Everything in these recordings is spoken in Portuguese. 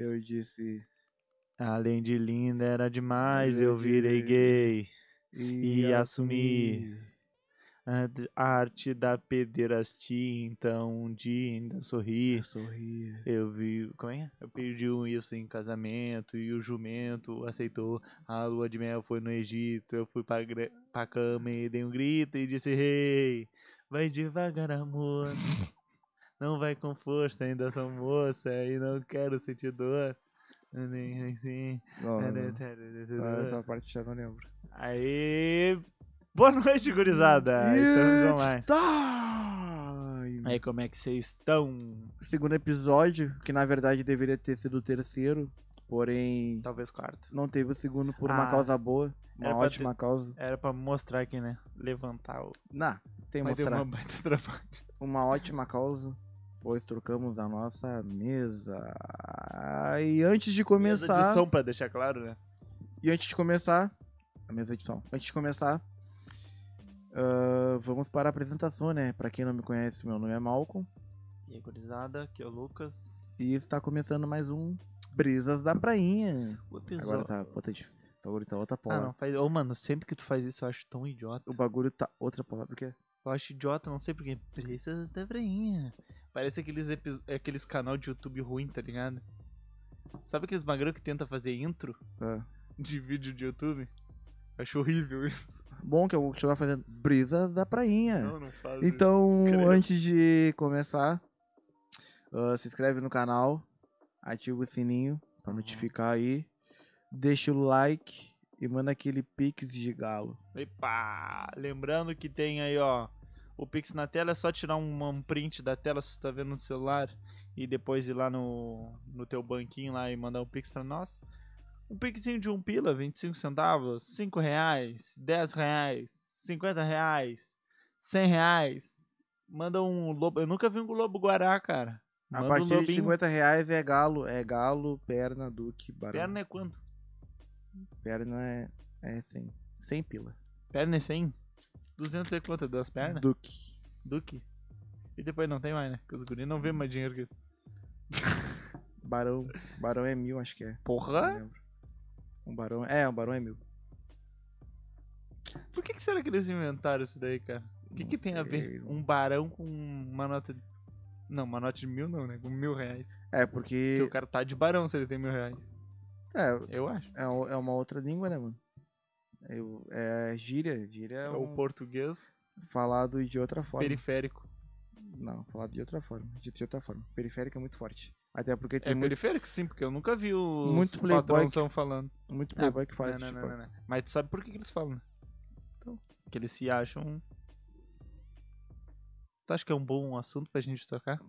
Eu disse. Além de linda, era demais. Eu Eu virei gay. E assumi. A arte da pederastia, então um dia ainda sorri. Eu sorri. Eu vi. Como é? Eu pedi um isso em casamento e o jumento aceitou. A lua de mel foi no Egito. Eu fui pra, pra cama e dei um grito e disse: Rei, vai devagar, amor. Não vai com força, ainda sou moça e não quero sentir dor. Nem assim. Não, não, não. Ah, essa parte já não lembro. Aí. Boa noite, gurizada. Estamos online. Time! Aí, como é que vocês estão? Segundo episódio, que na verdade deveria ter sido o terceiro, porém Talvez quarto. não teve o segundo por uma Ah, causa boa, uma ótima causa. Era pra mostrar aqui, né? Levantar o. Não, tem Mas mostrar. uma uma ótima causa, pois trocamos a nossa mesa. E antes de Mesa começar, de som, pra deixar claro, né? e antes de começar, a mesa de som. Antes de começar, ah, vamos para a apresentação, né? Pra quem não me conhece, meu nome é Malcolm E aí, gurizada, aqui é o Lucas. e está começando mais um Brisas da Prainha. O episódio. Agora tá, dif- agora tá outra Ah, palavra. não, faz. Ô, mano, sempre que tu faz isso eu acho tão idiota. O bagulho tá outra palavra que é. Eu acho idiota, não sei porquê. Precisa da brainha. Parece aqueles, aqueles canal de YouTube ruim, tá ligado? Sabe aqueles magrão que tenta fazer intro Ah. de vídeo de YouTube? Acho horrível isso. Bom que eu vou continuar fazendo Brisas da Prainha. Não, não faz Então, Credo. antes de começar, ah, se inscreve no canal, ativa o sininho pra notificar aí, deixa o like e manda aquele pix de galo. Epa! Lembrando que tem aí, ó. O Pix na tela é só tirar um, um print da tela se tu tá vendo no celular e depois ir lá no, no teu banquinho lá e mandar um Pix pra nós. Um Pixinho de um pila, 25 centavos, 5 reais, 10 reais, 50 reais, 100 reais. Manda um lobo. Eu nunca vi um lobo guará, cara. A Manda um partir de lobinho. 50 reais é galo, é galo, perna, duque, barão. Perna, Perna é quanto? é, é 100, 100 pila. Perna é 100? 200 é quanto? Duas pernas? Duque. Duque. E depois não tem mais, né? Porque os guris não vê mais dinheiro que isso. Barão, barão é mil, acho que é. Porra! Um barão, é, um barão é mil. Por que, que será que eles inventaram isso daí, cara? O que, Não que tem a ver um barão com uma nota. de- Não, uma nota de mil não, né? Com mil reais. É, Porque porque o cara tá de barão se ele tem mil reais. é, Eu acho. é, é uma outra língua, né, mano? Eu, é gíria, gíria é, É um o português falado de outra forma. periférico. Não, falado de outra forma. Dito de outra forma. Periférico é muito forte. Até porque tem É muito, periférico, sim, porque eu nunca vi os Muito playboy patrãozão falando. muito playboy que faz não, tipo. não, não, não. Mas tu sabe por que, que eles falam, né? Então. Que eles se acham. Tu acha que é um bom assunto pra gente tocar?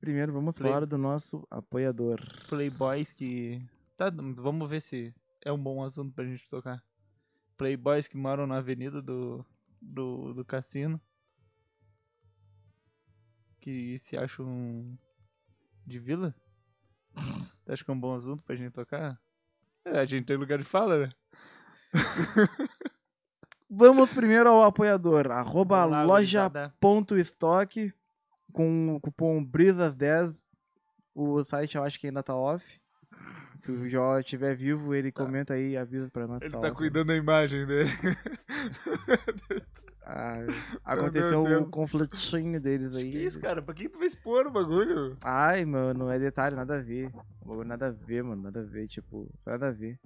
Primeiro, vamos Play- falar do nosso apoiador. Playboys que. Tá, vamos ver se é um bom assunto pra gente tocar. Playboys que moram na avenida do, do, do cassino. Que se acham de vila. Tu acha que é um bom assunto pra gente tocar? É, a gente tem lugar de fala, né? Vamos primeiro ao apoiador. Arroba Vamos lá, loja gurizada. ponto estoque com o cupom BRISAS10. O site eu acho que ainda tá off. Se o Jó estiver vivo, ele comenta aí e avisa pra nós. Tá. Ele tá tá cuidando da imagem dele. Ah, aconteceu Deus. conflitinho deles aí. que isso, cara? Pra que tu vai expor o bagulho? Ai, mano, é detalhe, nada a ver. Bagulho Nada a ver, mano, nada a ver, tipo, nada a ver.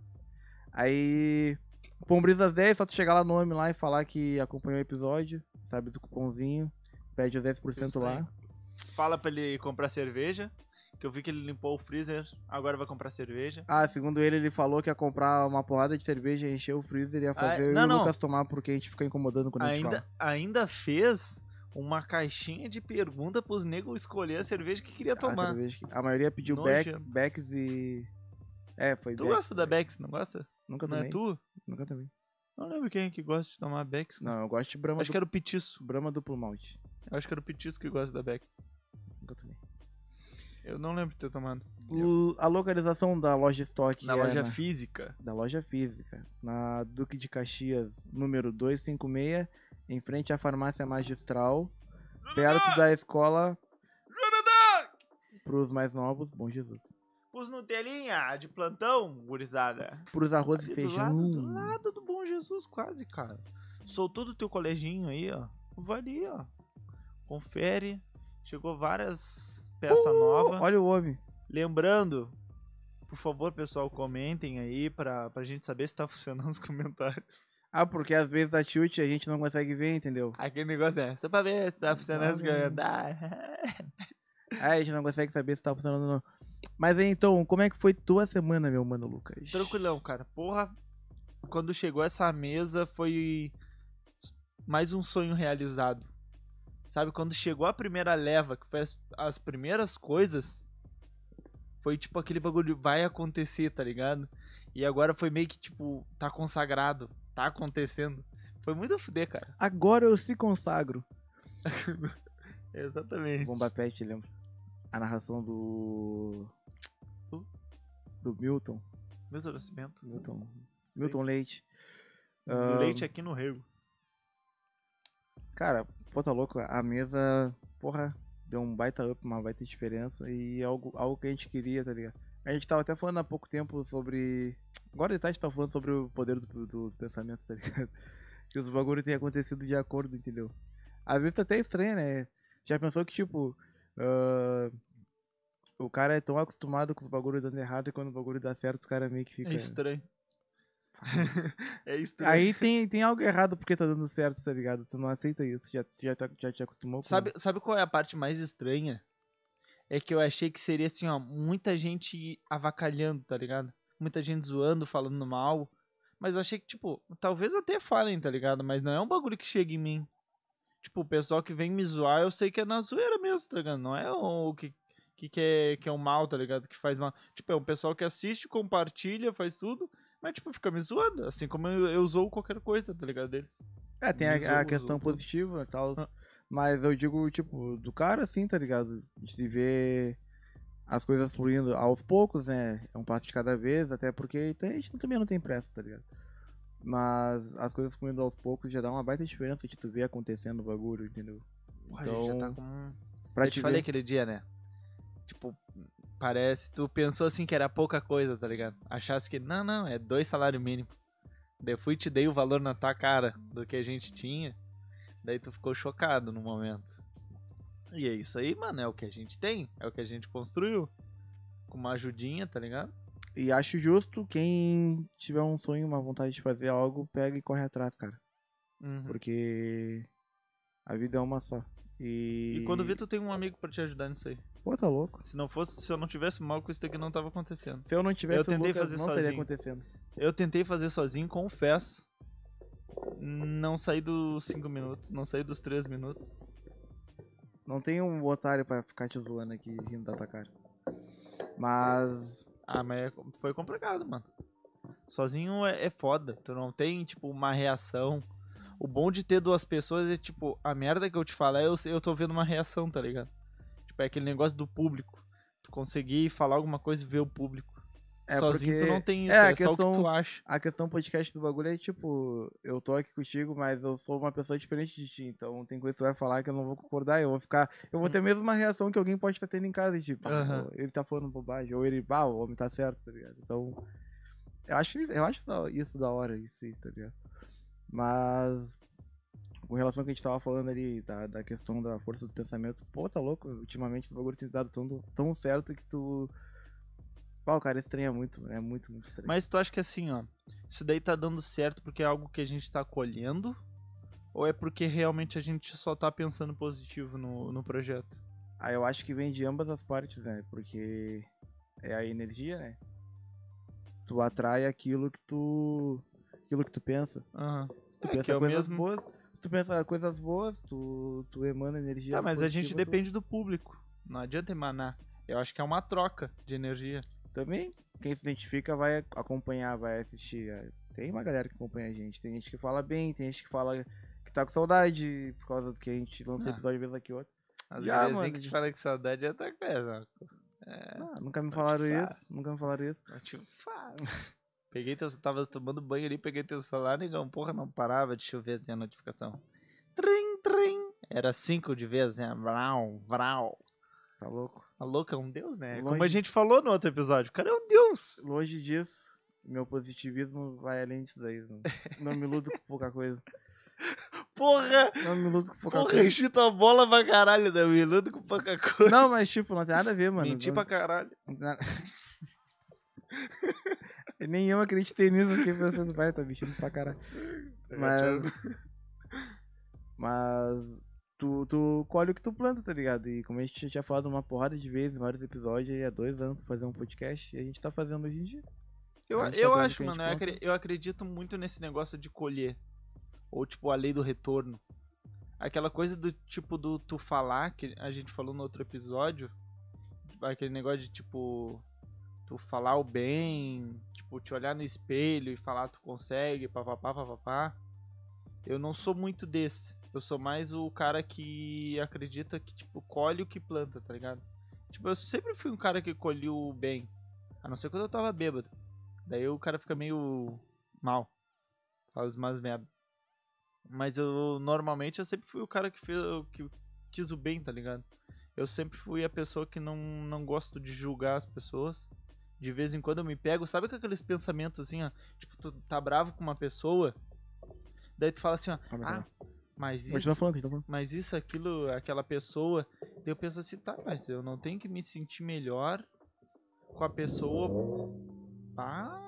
Aí, cupom Brisas 10, só tu chegar lá no nome lá e falar que acompanhou o episódio, sabe do cupomzinho, pede os 10% Isso lá. Fala pra ele comprar cerveja. Que eu vi que ele limpou o freezer, agora vai comprar cerveja. Ah, segundo ele, ele falou que ia comprar uma porrada de cerveja, encher o freezer e ia fazer eu não, o não. Lucas tomar porque a gente fica incomodando quando a gente Ainda, fala. ainda fez uma caixinha de pergunta pros negros escolher a cerveja que queria A, tomar. cerveja que- a maioria pediu Beck, Nojento. Becks e... É, foi Tu Beck. gosta da Bex, não gosta? Nunca Não tomei, é tu? nunca tomei. Não lembro quem é que gosta de tomar Bex. Não, eu gosto de Brahma, Acho du... que era o Petiço. Brahma duplo malte. Eu acho que era o Petiço que gosta da Bex. Eu não lembro de ter tomado. A localização da loja estoque Na é loja na- física. da loja física, na Duque de Caxias, número 256, em frente à farmácia magistral, perto da escola Jonathan! pros mais novos, bom Jesus. Os Nutelinha de plantão, gurizada. Pros arroz Ali e do feijão. lado, do lado do Bom Jesus, quase, cara. Soltou do teu coleginho aí, ó. Vai ali, ó. Confere. Chegou várias peças novas. Olha o homem. Lembrando, por favor, pessoal, comentem aí pra, pra gente saber se tá funcionando os comentários. Ah, porque às vezes da tilt a gente não consegue ver, entendeu? Aquele negócio é só pra ver se tá funcionando os Tá comentários. Aí a gente não consegue saber se tá funcionando ou não. Mas aí, então, como é que foi tua semana, meu mano Lucas? Tranquilão, cara. Porra, quando chegou essa mesa foi mais um sonho realizado. Sabe, quando chegou a primeira leva, que foi as, as primeiras coisas, foi tipo aquele bagulho, vai acontecer, tá ligado? E agora foi meio que tipo, tá consagrado, tá acontecendo. Foi muito a fuder, cara. Agora eu se consagro. Exatamente. Bomba Pet, lembra? A narração do. Uh. Do Milton. Meu nascimento. Milton. Milton Leite. O Ah, leite aqui no rego. Cara, pô, tá louco. A mesa, porra, deu um baita up, uma baita diferença. E algo, algo que a gente queria, tá ligado? A gente tava até falando há pouco tempo sobre. Agora a gente tava falando sobre o poder do, do, do pensamento, tá ligado? Que os bagulho tem acontecido de acordo, entendeu? Às vezes tá até estranho, né? Já pensou que, tipo. ah, o cara é tão acostumado com os bagulhos dando errado e quando o bagulho dá certo, os caras meio que fica. É estranho. é estranho. Aí tem, tem algo errado porque tá dando certo, tá ligado? Tu não aceita isso, já, já, tá- já te acostumou com Sabe, sabe qual é a parte mais estranha? É que eu achei que seria assim, ó, muita gente avacalhando, tá ligado? Muita gente zoando, falando mal. Mas eu achei que, tipo, talvez até falem, tá ligado? Mas não é um bagulho que chega em mim. Tipo, o pessoal que vem me zoar, eu sei que é na zoeira mesmo, tá ligado? Não é o que, que, que, é, que é o mal, tá ligado? Que faz mal. Tipo, é um pessoal que assiste, compartilha, faz tudo. Mas, tipo, fica me zoando. Assim como eu, eu zoo qualquer coisa, tá ligado? Deles. É, tem a, a questão tudo. positiva e tal. Ah. Mas eu digo, tipo, do cara assim, tá ligado? De se ver as coisas fluindo aos poucos, né? É um passo de cada vez, até porque a gente também não tem pressa, tá ligado? Mas as coisas fluindo aos poucos já dá uma baita diferença de tu ver acontecendo o bagulho, entendeu? A gente já tá Então, com. Pra eu te te falei ver. aquele dia, né? Tipo, parece. Tu pensou assim que era pouca coisa, tá ligado? Achasse que, não, não, é dois salários mínimos. Daí eu fui e te dei o valor na tua cara do que a gente tinha. Daí tu ficou chocado no momento. E é isso aí, mano. É o que a gente tem. É o que a gente construiu. Com uma ajudinha, tá ligado? E acho justo quem tiver um sonho, uma vontade de fazer algo, pega e corre atrás, cara. Uhum. Porque a vida é uma só. E, E quando vê, tu tem um amigo pra te ajudar nisso aí. Pô, tá louco. Se não fosse, se eu não tivesse mal com isso daqui, não tava acontecendo. Se eu não tivesse Eu o tentei Lucas, fazer não teria sozinho. acontecendo. Eu tentei fazer sozinho, confesso. Não saí dos 5 minutos, não saí dos 3 minutos. Não tem um otário pra ficar te zoando aqui rindo da tua cara. Mas. Ah, mas é- foi complicado, mano. Sozinho é, é foda. Tu não tem, tipo, uma reação. O bom de ter duas pessoas é, tipo, a merda que eu te falar, eu, eu tô vendo uma reação, tá ligado? Tipo, é aquele negócio do público. Tu conseguir falar alguma coisa e ver o público. É Sozinho porque tu não tem isso, é, é, a só o que questão- tu acha. a questão podcast do bagulho é tipo, eu tô aqui contigo, mas eu sou uma pessoa diferente de ti, então tem coisa que tu vai falar que eu não vou concordar, eu vou ficar, eu vou ter a mesma reação que alguém pode estar tendo em casa, tipo, ah, Hum. Aham. ele tá falando bobagem, ou ele, bah, o homem tá certo, tá ligado? Então, eu acho, eu acho isso da hora, isso, tá ligado? Mas, com relação ao que a gente tava falando ali, da, da questão da força do pensamento, pô, tá louco, ultimamente esse bagulho tem dado tão, tão certo que tu... O cara estranha muito, é muito, muito estranho. Mas tu acha que assim, ó, isso daí tá dando certo porque é algo que a gente tá colhendo? Ou é porque realmente a gente só tá pensando positivo no, no projeto? Ah, eu acho que vem de ambas as partes, né? Porque é a energia, né? Tu atrai aquilo que tu. aquilo que tu pensa. Aham. Se tu É, pensa é o coisas mesmo- boas, tu pensa coisas boas, tu, tu emana energia. Tá, mas a gente depende do público. Não adianta emanar. Eu acho que é uma troca de energia. Também, quem se identifica vai acompanhar, vai assistir. É, Tem uma galera que acompanha a gente. Tem gente que fala bem, tem gente que fala que tá com saudade por causa do que a gente lança Ah. episódio vez aqui outro. Às Já, vezes mano, que te fala que saudade é outra coisa. É, Ah, nunca me te falaram isso. Nunca me falaram isso. te falo. Peguei teu, tava tomando banho ali, peguei teu celular, negão, porra, não parava de chover assim a notificação. Trim, trim. Era cinco de vez, assim, vrau, vrau. Tá louco? A louca é um deus, né? Longe- Como a gente falou no outro episódio, o cara é um deus. Longe disso, meu positivismo vai além disso daí. Não, não me iludo com pouca coisa. Porra! Não me iludo com pouca Porra, coisa. enchi tua bola pra caralho, né? Me iludo com pouca coisa. Não, mas tipo, não tem nada a ver, mano. Menti Não- pra caralho. Nem eu acreditei nisso aqui pensando, vai, tá mentindo pra caralho. Mas. Mas. Tu, tu colhe o que tu planta, tá ligado? E como a gente tinha falado uma porrada de vezes em vários episódios, aí há dois anos pra fazer um podcast, e a gente tá fazendo hoje em dia. Eu, tá eu acho, mano, eu acredito muito nesse negócio de colher. Ou, tipo, a lei do retorno. Aquela coisa do tipo do tu falar, que a gente falou no outro episódio. Aquele negócio de, tipo, tu falar o bem, tipo, te olhar no espelho e falar tu consegue, papapá, papapá. Eu não sou muito desse. Eu sou mais o cara que acredita que, tipo, colhe o que planta, tá ligado? Tipo, eu sempre fui um cara que colheu o bem. A não ser quando eu tava bêbado. Daí o cara fica meio mal. Faz umas merda. Mas eu normalmente eu sempre fui o cara que fez que quis o bem, tá ligado? Eu sempre fui a pessoa que não, não gosto de julgar as pessoas. De vez em quando eu me pego, sabe com aqueles pensamentos assim, ó, tipo, tu tá bravo com uma pessoa, daí tu fala assim, ó, ah, mas Continua isso, falando, mas isso, aquilo, aquela pessoa. Daí eu penso assim, tá, mas eu não tenho que me sentir melhor com a pessoa. Ah,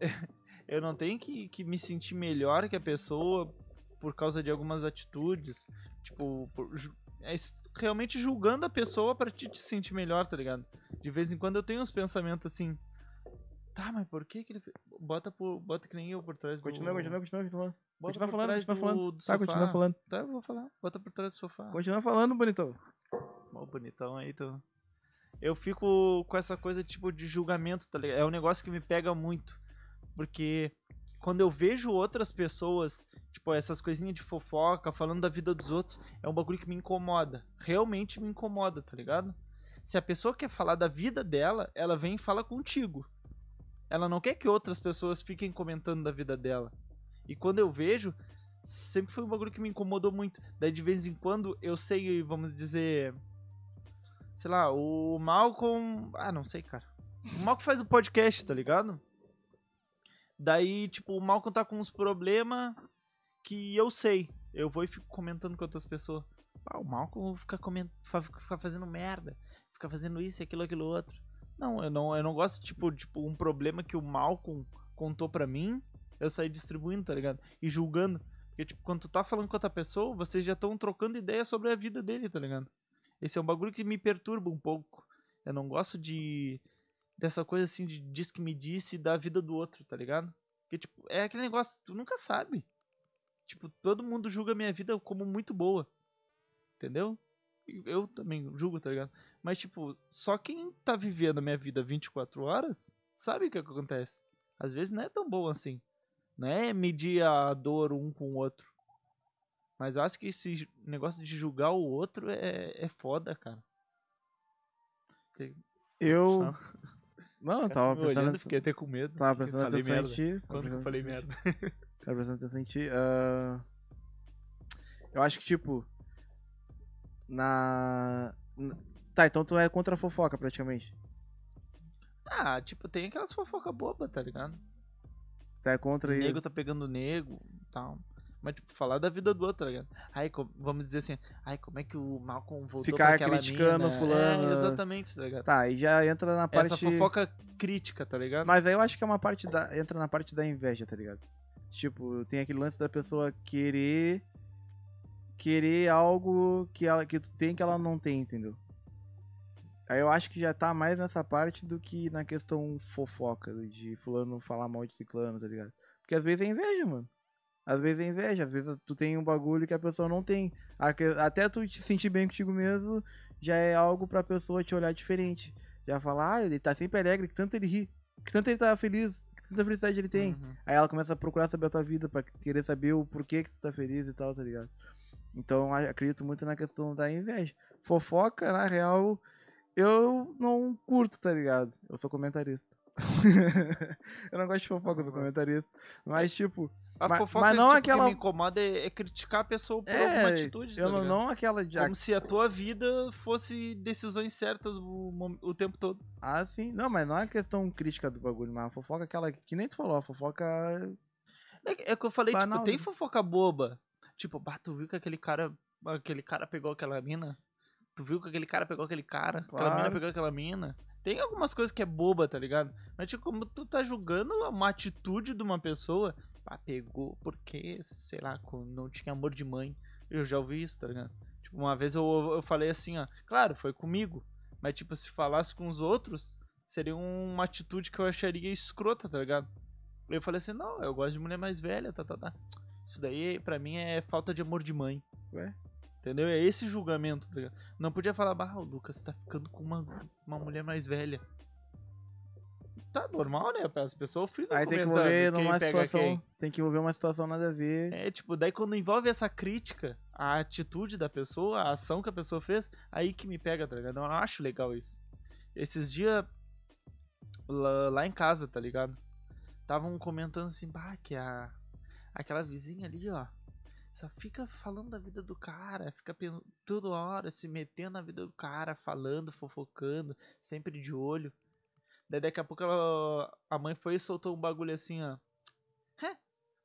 eu não tenho que, que me sentir melhor que a pessoa por causa de algumas atitudes. Tipo, por é realmente julgando a pessoa pra te, te sentir melhor, tá ligado? De vez em quando eu tenho uns pensamentos assim. Tá, mas por que que ele. Bota, por, bota que nem eu por trás do. Continua, continua, continua, continua. Bota Continua falando, continua do- falando. do Tá, sofá. continua falando. Tá, eu vou falar. Bota por trás do sofá. Continua falando, bonitão. Ó, o bonitão aí, tu. Eu fico com essa coisa tipo de julgamento, tá ligado? É um negócio que me pega muito. Porque quando eu vejo outras pessoas, tipo, essas coisinhas de fofoca, falando da vida dos outros, é um bagulho que me incomoda. Realmente me incomoda, tá ligado? Se a pessoa quer falar da vida dela, ela vem e fala contigo. Ela não quer que outras pessoas fiquem comentando da vida dela. E quando eu vejo, sempre foi um bagulho que me incomodou muito. Daí de vez em quando eu sei, vamos dizer. Sei lá, o Malcolm. Ah, não sei, cara. O Malcolm faz o podcast, tá ligado? Daí, tipo, o Malcolm tá com uns problemas que eu sei. Eu vou e fico comentando com outras pessoas. Ah, o Malcolm fica, coment... fica fazendo merda. Fica fazendo isso aquilo, aquilo outro. Não, eu não, eu não gosto, tipo, tipo, um problema que o Malcolm contou pra mim, eu sair distribuindo, tá ligado? E julgando. Porque, tipo, quando tu tá falando com outra pessoa, vocês já estão trocando ideia sobre a vida dele, tá ligado? Esse é um bagulho que me perturba um pouco. Eu não gosto de. Dessa coisa assim de diz que me disse da vida do outro, tá ligado? Porque, tipo, é aquele negócio, tu nunca sabe. Tipo, todo mundo julga a minha vida como muito boa. Entendeu? Eu também julgo, tá ligado? Mas, tipo, só quem tá vivendo a minha vida 24 horas sabe o que acontece. Às vezes não é tão bom assim. Não é medir a dor um com o outro. Mas eu acho que esse negócio de julgar o outro é, é foda, cara. Eu. Não, eu tava prestando, olhando, fiquei até com medo. tava Falei prestando atenção merda. em ti. Quando que eu falei merda? Tava prestando atenção em ti. ah, Eu acho que, tipo. Na. na- Tá, então tu é contra a fofoca, praticamente. Ah, tipo, tem aquelas fofoca boba, tá ligado? Tu é contra O aí. nego tá pegando nego e tal. Mas, tipo, falar da vida do outro, tá ligado? Ai, co- vamos dizer assim, ai, como é que o Malcolm voltou Ficar aquela criticando mina? fulano. É, exatamente, tá ligado? Tá, aí já entra na parte. Essa fofoca crítica, tá ligado? Mas aí eu acho que é uma parte da. Entra na parte da inveja, tá ligado? Tipo, tem aquele lance da pessoa querer. Querer algo que ela que tu tem que ela não tem, entendeu? Aí eu acho que já tá mais nessa parte do que na questão fofoca, de fulano falar mal de ciclano, tá ligado? Porque às vezes é inveja, mano. Às vezes é inveja, às vezes tu tem um bagulho que a pessoa não tem. Até tu te sentir bem contigo mesmo já é algo pra pessoa te olhar diferente. Já falar, ah, ele tá sempre alegre, que tanto ele ri, que tanto ele tá feliz, que tanta felicidade ele tem. Uhum. Aí ela começa a procurar saber a tua vida pra querer saber o porquê que tu tá feliz e tal, tá ligado? Então acredito muito na questão da inveja. Fofoca, na real, eu não curto, tá ligado? Eu sou comentarista. eu não gosto de fofoca, eu sou comentarista. Mas, tipo, A Mas- fofoca mas não tipo, aquela- que me incomoda é, é criticar a pessoa por é, alguma atitude, eu tá não, aquela de. Como se a tua vida fosse decisões certas o, o tempo todo. Ah, sim. Não, mas não é questão crítica do bagulho, mas a fofoca é aquela que, que nem tu falou, a fofoca. É, é que eu falei, Banal, tipo, tem né? fofoca boba. Tipo, bah, tu viu que aquele cara. Aquele cara pegou aquela mina? Tu viu que aquele cara pegou aquele cara? Aquela mina Claro. pegou aquela mina? Tem algumas coisas que é boba, tá ligado? Mas, tipo, como tu tá julgando uma atitude de uma pessoa, ah, pegou porque, sei lá, não tinha amor de mãe. Eu já ouvi isso, tá ligado? Tipo, uma vez eu, eu falei assim, ó, claro, foi comigo. Mas, tipo, se falasse com os outros, seria uma atitude que eu acharia escrota, tá ligado? Eu falei assim, não, eu gosto de mulher mais velha, tá, tá, tá. Isso daí, pra mim, é falta de amor de mãe. Ué? Entendeu? É esse julgamento, tá ligado? Não podia falar, bah, o Lucas tá ficando com uma, uma mulher mais velha. Tá normal, né? As pessoas ficam Aí tem que envolver numa situação. quem. Tem que envolver uma situação nada a ver. É, tipo, daí quando envolve essa crítica, a atitude da pessoa, a ação que a pessoa fez, aí que me pega, tá ligado? Eu não acho legal isso. Esses dias, lá, lá em casa, tá ligado? Estavam comentando assim, bah, que a. Aquela vizinha ali, ó. Só fica falando da vida do cara, fica toda hora se metendo na vida do cara, falando, fofocando, sempre de olho. Daí daqui a pouco ela, a mãe foi e soltou um bagulho assim, ó. "Hé,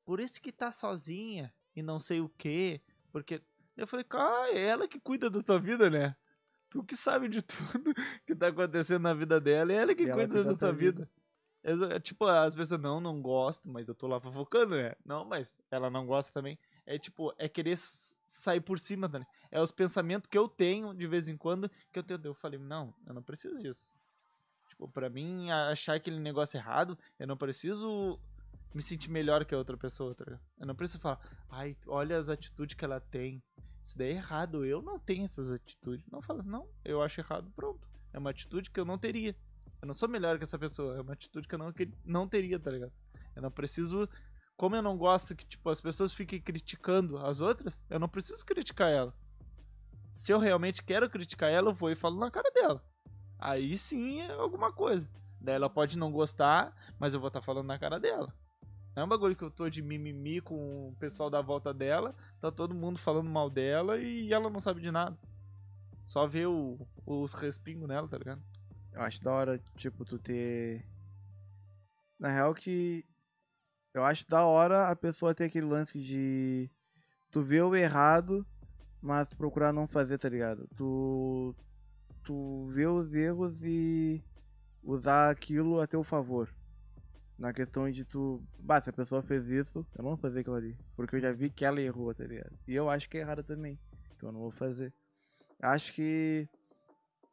por isso que tá sozinha e não sei o que, porque eu falei, cara, é ela que cuida da tua vida, né? Tu que sabe de tudo que tá acontecendo na vida dela, é ela que E ela cuida cuida da da tua tua vida. É, tipo, as pessoas, não, não gostam, mas eu tô lá fofocando, né? Não, mas ela não gosta também. É tipo, é querer sair por cima, né? É os pensamentos que eu tenho de vez em quando que eu tenho. Eu falei, não, eu não preciso disso. Pra mim, achar aquele negócio errado, eu não preciso me sentir melhor que a outra pessoa, tá? Eu não preciso falar, ai, olha as atitudes que ela tem. Isso daí é errado, eu não tenho essas atitudes. Não fala, não, eu acho errado, pronto. É uma atitude que eu não teria. Eu não sou melhor que essa pessoa, é uma atitude que eu não, que- não teria, tá ligado? Eu não preciso. Como eu não gosto que, tipo, as pessoas fiquem criticando as outras, eu não preciso criticar ela. Se eu realmente quero criticar ela, eu vou e falo na cara dela. Aí sim é alguma coisa. Daí ela pode não gostar, mas eu vou estar falando na cara dela. Não é um bagulho que eu tô de mimimi com o pessoal da volta dela, tá todo mundo falando mal dela e ela não sabe de nada. Só vê o- os respingos nela, tá ligado? Eu acho da hora, tipo, tu ter. Na real que. Eu acho da hora a pessoa ter aquele lance de. Tu ver o errado, mas procurar não fazer, tá ligado? Tu. Tu vê os erros e. Usar aquilo a teu favor. Na questão de tu. Bah, se a pessoa fez isso, eu não vou fazer aquilo ali. Porque eu já vi que ela errou, tá ligado? E eu acho que é errado também. Então eu não vou fazer. Acho que.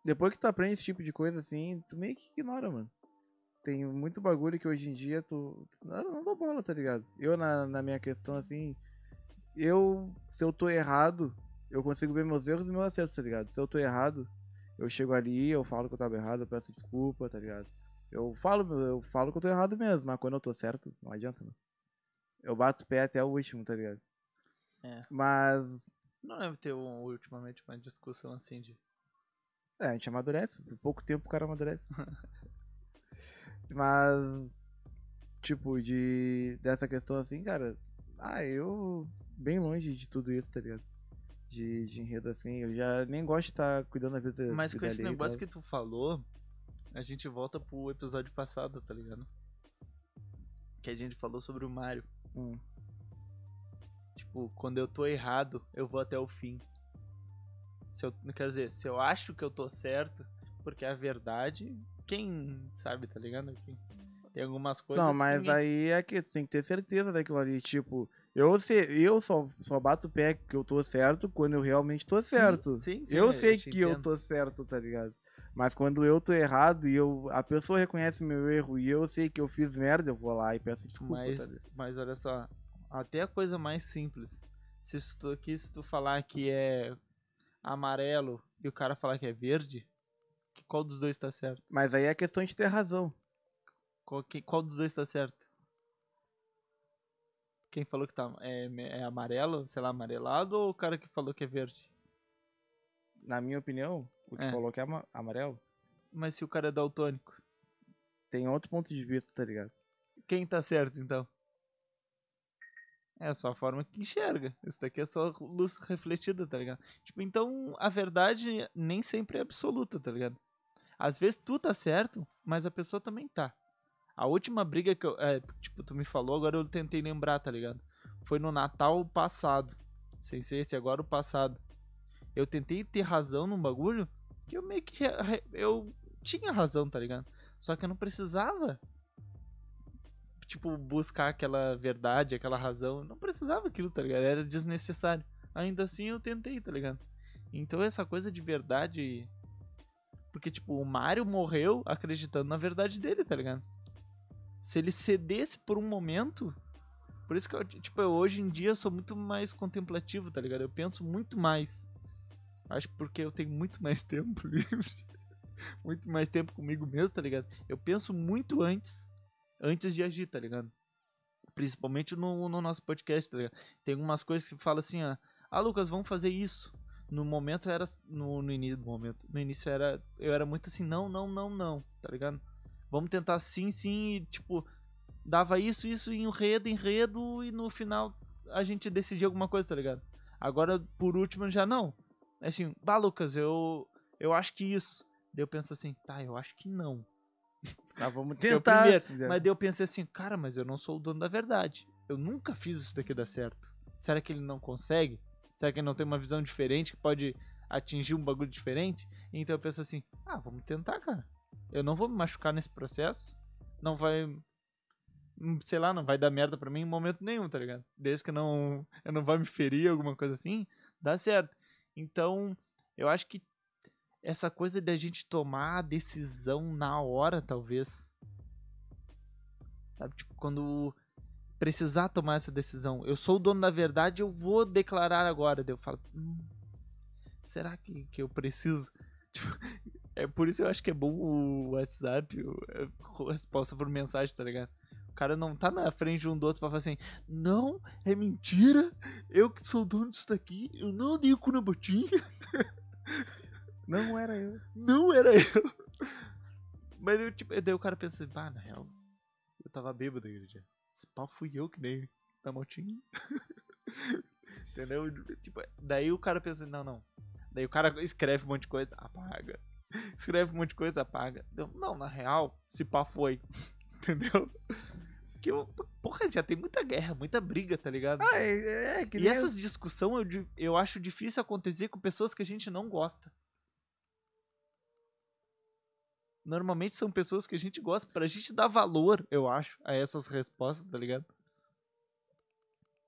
Depois que tu aprende esse tipo de coisa assim, tu meio que ignora, mano. Tem muito bagulho que hoje em dia tu. Não, não dou bola, tá ligado? Eu, na, na minha questão, assim. Eu. Se eu tô errado, eu consigo ver meus erros e meus acertos, tá ligado? Se eu tô errado, eu chego ali, eu falo que eu tava errado, eu peço desculpa, tá ligado? Eu falo, eu falo que eu tô errado mesmo, mas quando eu tô certo, não adianta, não. Eu bato o pé até o último, tá ligado? É. Mas. Não lembro ter um, ultimamente uma discussão assim de. É, a gente amadurece. Por pouco tempo o cara amadurece. Mas, tipo, de dessa questão assim, cara, ah, eu bem longe de tudo isso, tá ligado? De, de enredo assim, eu já nem gosto de estar cuidando da vida Mas vida com esse negócio que tu falou, a gente volta pro episódio passado, tá ligado? Que a gente falou sobre o Mario. Hum. Tipo, quando eu tô errado, eu vou até o fim. Se eu, quer dizer, se eu acho que eu tô certo, porque a verdade, quem sabe, tá ligado? Quem- Tem algumas coisas Não, que mas ninguém- aí é que tu tem que ter certeza daquilo ali, tipo, eu sei, eu só, só bato o pé que eu tô certo quando eu realmente tô Sim, certo. sim, sim, eu eu sei te que eu entendo. tô certo, tá ligado? Mas quando eu tô errado e eu, a pessoa reconhece meu erro e eu sei que eu fiz merda, eu vou lá e peço desculpa, tá? Mas, mas olha só, até a coisa mais simples. Se tu, aqui, se tu falar que é amarelo e o cara falar que é verde, qual dos dois tá certo? Mas aí é questão de ter razão. Qual, que- qual dos dois tá certo? Quem falou que tá é, é amarelo, sei lá, amarelado, ou o cara que falou que é verde? Na minha opinião, o que É. falou que é ama- amarelo. Mas se o cara é daltônico? tem outro ponto de vista, tá ligado? Quem tá certo, então? É só a forma que enxerga. Isso daqui é só luz refletida, tá ligado? Tipo, então a verdade nem sempre é absoluta, tá ligado? Às vezes tu tá certo, mas a pessoa também tá. A última briga que eu. É, tipo, tu me falou, agora eu tentei lembrar, tá ligado? Foi no Natal passado. Sem ser esse, agora o passado. Eu tentei ter razão num bagulho que eu meio que. Eu tinha razão, tá ligado? Só que eu não precisava tipo, buscar aquela verdade, aquela razão. Não precisava aquilo, tá ligado? Era desnecessário. Ainda assim eu tentei, tá ligado? Então essa coisa de verdade. Porque, tipo, o Mario morreu acreditando na verdade dele, tá ligado? Se ele cedesse por um momento. Por isso que eu, tipo, eu, hoje em dia sou muito mais contemplativo, tá ligado? Eu penso muito mais. Acho porque eu tenho muito mais tempo livre. muito mais tempo comigo mesmo, tá ligado? Eu penso muito antes antes de agir, tá ligado? Principalmente no, no nosso podcast, tá ligado? Tem algumas coisas que fala assim, ó, ah, Lucas, vamos fazer isso. No momento era. No, no início do momento. No início era. Eu era muito assim, não, não, não, não, tá ligado? Vamos tentar sim, sim, e tipo, dava isso, isso, enredo, enredo, e no final a gente decidia alguma coisa, tá ligado? Agora, por último, já não. É assim, bah, Lucas, eu. Eu acho que isso. Daí eu penso assim, tá, eu acho que não. Ah, vamos tentar. Primeiro, mas daí eu pensei assim, cara, mas eu não sou o dono da verdade. Eu nunca fiz isso daqui dar certo. Será que ele não consegue? Será que ele não tem uma visão diferente que pode atingir um bagulho diferente? Então eu penso assim, ah, vamos tentar, cara. Eu não vou me machucar nesse processo. Não vai. Hum, sei lá, não vai dar merda pra mim em momento nenhum, tá ligado? Desde que não. Eu não vai me ferir, alguma coisa assim, dá certo. Então, eu acho que essa coisa da gente tomar a decisão na hora, talvez. Sabe, tipo, quando precisar tomar essa decisão. Eu sou o dono da verdade, eu vou declarar agora. Daí eu falo, hum, será que, que eu preciso? Tipo, é por isso eu acho que é bom o WhatsApp, a resposta por mensagem, tá ligado? O cara não tá na frente um do outro pra falar assim, não, é mentira, eu que sou o dono disso daqui, eu não dei o cu na botinha. Não era eu. Não era eu. Mas eu, tipo, daí o cara pensa, ah, na real, eu tava bêbado aquele dia. Esse pau fui eu que nem na motinha. Entendeu? Tipo, daí o cara pensa, não, não. Daí o cara escreve um monte de coisa, apaga. Escreve um monte de coisa, apaga. Não, na real, se pá foi. Entendeu? Que eu, porra, já tem muita guerra, muita briga, tá ligado? Ah, é, é, que e essas eu... discussões eu, eu acho difícil acontecer com pessoas que a gente não gosta. normalmente são pessoas que a gente gosta, pra gente dar valor, eu acho, a essas respostas, tá ligado?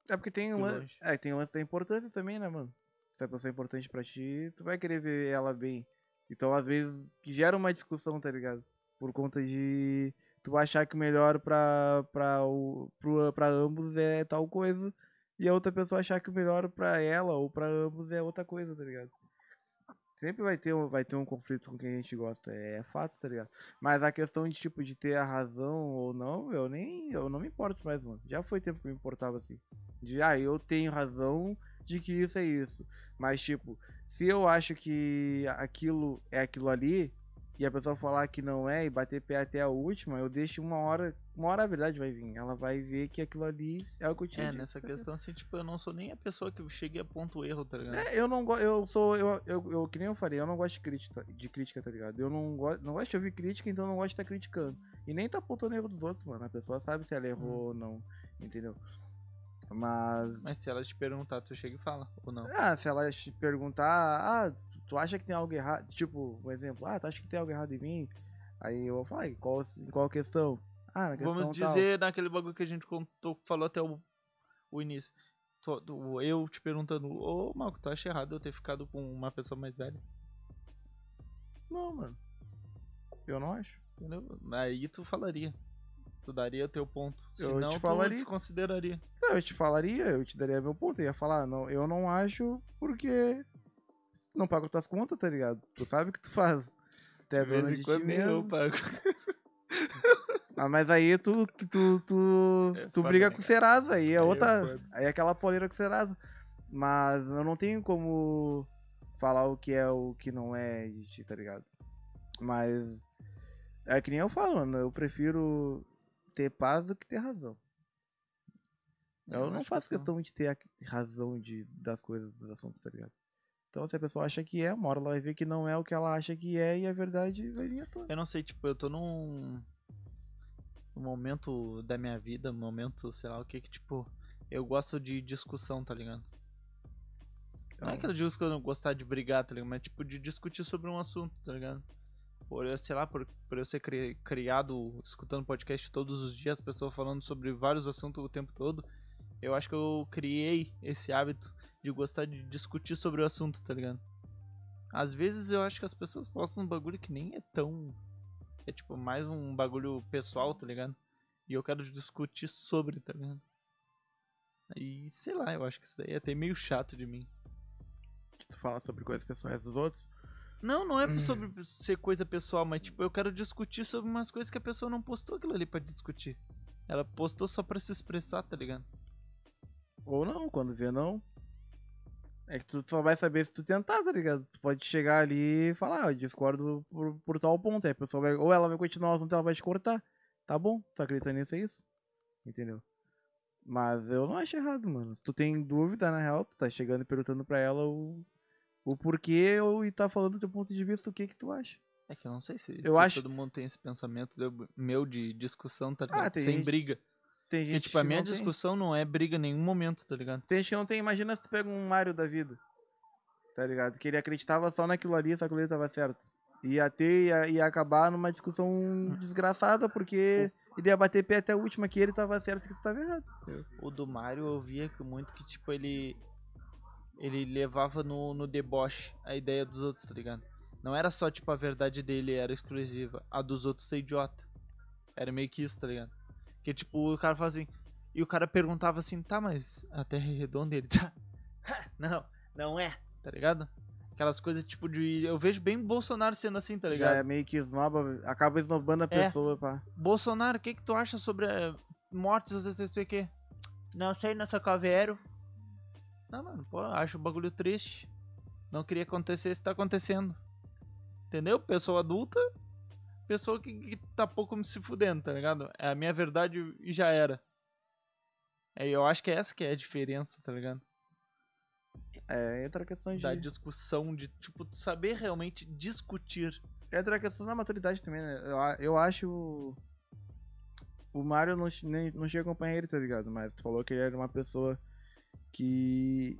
É porque tem um, lance, é, tem um lance da importância também, né, mano? Se a pessoa é importante pra ti, tu vai querer ver ela bem. Então, às vezes, gera uma discussão, tá ligado? Por conta de tu achar que o melhor pra, pra, o, pro, pra ambos é tal coisa, e a outra pessoa achar que o melhor pra ela ou pra ambos é outra coisa, tá ligado? Sempre vai ter, vai ter um conflito com quem a gente gosta, é, é, fato, tá ligado? Mas a questão de, tipo, de ter a razão ou não, eu nem, eu não me importo mais, mano. Já foi tempo que eu me importava assim. De, ah, eu tenho razão de que isso é isso. Mas, tipo, se eu acho que aquilo é aquilo ali, e a pessoa falar que não é e bater pé até a última, eu deixo uma hora. Uma hora a verdade vai vir. Ela vai ver que aquilo ali é o que eu tinha É, nessa questão, assim, tipo, eu não sou nem a pessoa que chegue a ponto erro, tá ligado? É, eu não gosto. Eu sou. Eu, eu, eu, que nem eu falei, eu não gosto de crítica, de crítica, tá ligado? Eu não gosto, não gosto de ouvir crítica, então eu não gosto de estar tá criticando. E nem tá apontando erro dos outros, mano. A pessoa sabe se ela errou hum. ou não. Entendeu? Mas. Mas se ela te perguntar, tu chega e fala, ou não? Ah, se ela te perguntar, ah, tu acha que tem algo errado? Tipo, um exemplo, ah, tu acha que tem algo errado em mim? Aí eu vou falar, qual, qual questão? Ah, na questão Vamos dizer tal. naquele bagulho que a gente contou, falou até o, o início. Eu te perguntando, ô Marco, tu acha errado eu ter ficado com uma pessoa mais velha? Não, mano. Eu não acho. Entendeu? Aí tu falaria. Tu daria o teu ponto. Se eu não, te falaria. tu desconsideraria. Não, eu te falaria, eu te daria meu ponto. Eu ia falar, não, eu não acho porque não pago tuas contas, tá ligado? Tu sabe o que tu faz. É dona de ti mesmo. eu pago. Ah, mas aí tu, tu, tu, é tu briga né, com o Serasa, aí é, é outra. Aí é aquela poleira com o Serasa. Mas eu não tenho como falar o que é o que não é de ti, tá ligado? Mas É que nem eu falo, mano. Eu prefiro ter paz do que ter razão. Eu, não acho faço que eu- questão de ter a razão de, das coisas, dos assuntos, tá ligado? Então, se a pessoa acha que é, uma hora ela vai ver que não é o que ela acha que é e a verdade vai vir à tona. Eu não sei, tipo, eu tô num. momento da minha vida, um momento, sei lá o que, que, tipo, eu gosto de discussão, tá ligado? Não é que eu digo que eu não gostar de brigar, tá ligado? Mas, tipo, de discutir sobre um assunto, tá ligado? Por eu, sei lá, por, por eu ser cri- criado escutando podcast todos os dias, pessoas falando sobre vários assuntos o tempo todo, eu acho que eu criei esse hábito de gostar de discutir sobre o assunto, tá ligado? Às vezes eu acho que as pessoas postam um bagulho que nem é tão. É tipo mais um bagulho pessoal, tá ligado? E eu quero discutir sobre, tá ligado? E sei lá, eu acho que isso daí é até meio chato de mim. que tu fala sobre coisas pessoais dos outros. Não, não é sobre ser coisa pessoal, mas tipo, eu quero discutir sobre umas coisas que a pessoa não postou aquilo ali pra discutir. Ela postou só pra se expressar, tá ligado? Ou não, quando vê não. É que tu só vai saber se tu tentar, tá ligado? Tu pode chegar ali e falar, ah, eu discordo por, por tal ponto. Aí a pessoa vai. Ou ela vai continuar o assunto, ela vai te cortar. Tá bom, tu acredita nisso, é isso? Entendeu? Mas eu não acho errado, mano. Se tu tem dúvida, na real, tu tá chegando e perguntando pra ela o, o porquê ou e tá falando do teu ponto de vista, o que que tu acha. É que eu não sei se, Eu se acho- todo mundo tem esse pensamento de- meu de discussão, tá ligado? Ah, tem Sem gente- briga. Tem Porque, gente tipo, a que minha não tem. discussão não é briga em nenhum momento, tá ligado? Tem gente que não tem. Imagina se tu pega um Mario da vida. Tá ligado? Que ele acreditava só naquilo ali, só que ali tava certo. Ia ter, ia, ia acabar numa discussão desgraçada, porque ele ia bater pé até a última que ele tava certo e que tu tava errado. O do Mario eu via que muito que, tipo, ele. Ele levava no, no deboche a ideia dos outros, tá ligado? Não era só, tipo, a verdade dele era exclusiva. A dos outros ser idiota. Era meio que isso, tá ligado? Que, tipo, o cara fala assim. E o cara perguntava assim, tá, mas a Terra é redonda e ele tá. não, não é, tá ligado? Aquelas coisas, tipo, de. Eu vejo bem Bolsonaro sendo assim, tá Já ligado? é meio que esnoba, acaba esnobando a É. pessoa, pá. Bolsonaro, o que que tu acha sobre eh, mortes, não sei o que? Não sei, nessa caveiro. Não, mano, pô, acho o bagulho triste. Não queria acontecer isso tá acontecendo. Entendeu? Pessoa adulta, pessoa que, que tá pouco se fudendo, tá ligado? É a minha verdade e já era. É, eu acho que é essa que é a diferença, tá ligado? É, entra a questão de. Da discussão, de, tipo, saber realmente discutir. Entra a questão da maturidade também, né? Eu, eu acho. O Mario não, nem, não chega a acompanhar ele, tá ligado? Mas tu falou que ele era uma pessoa que.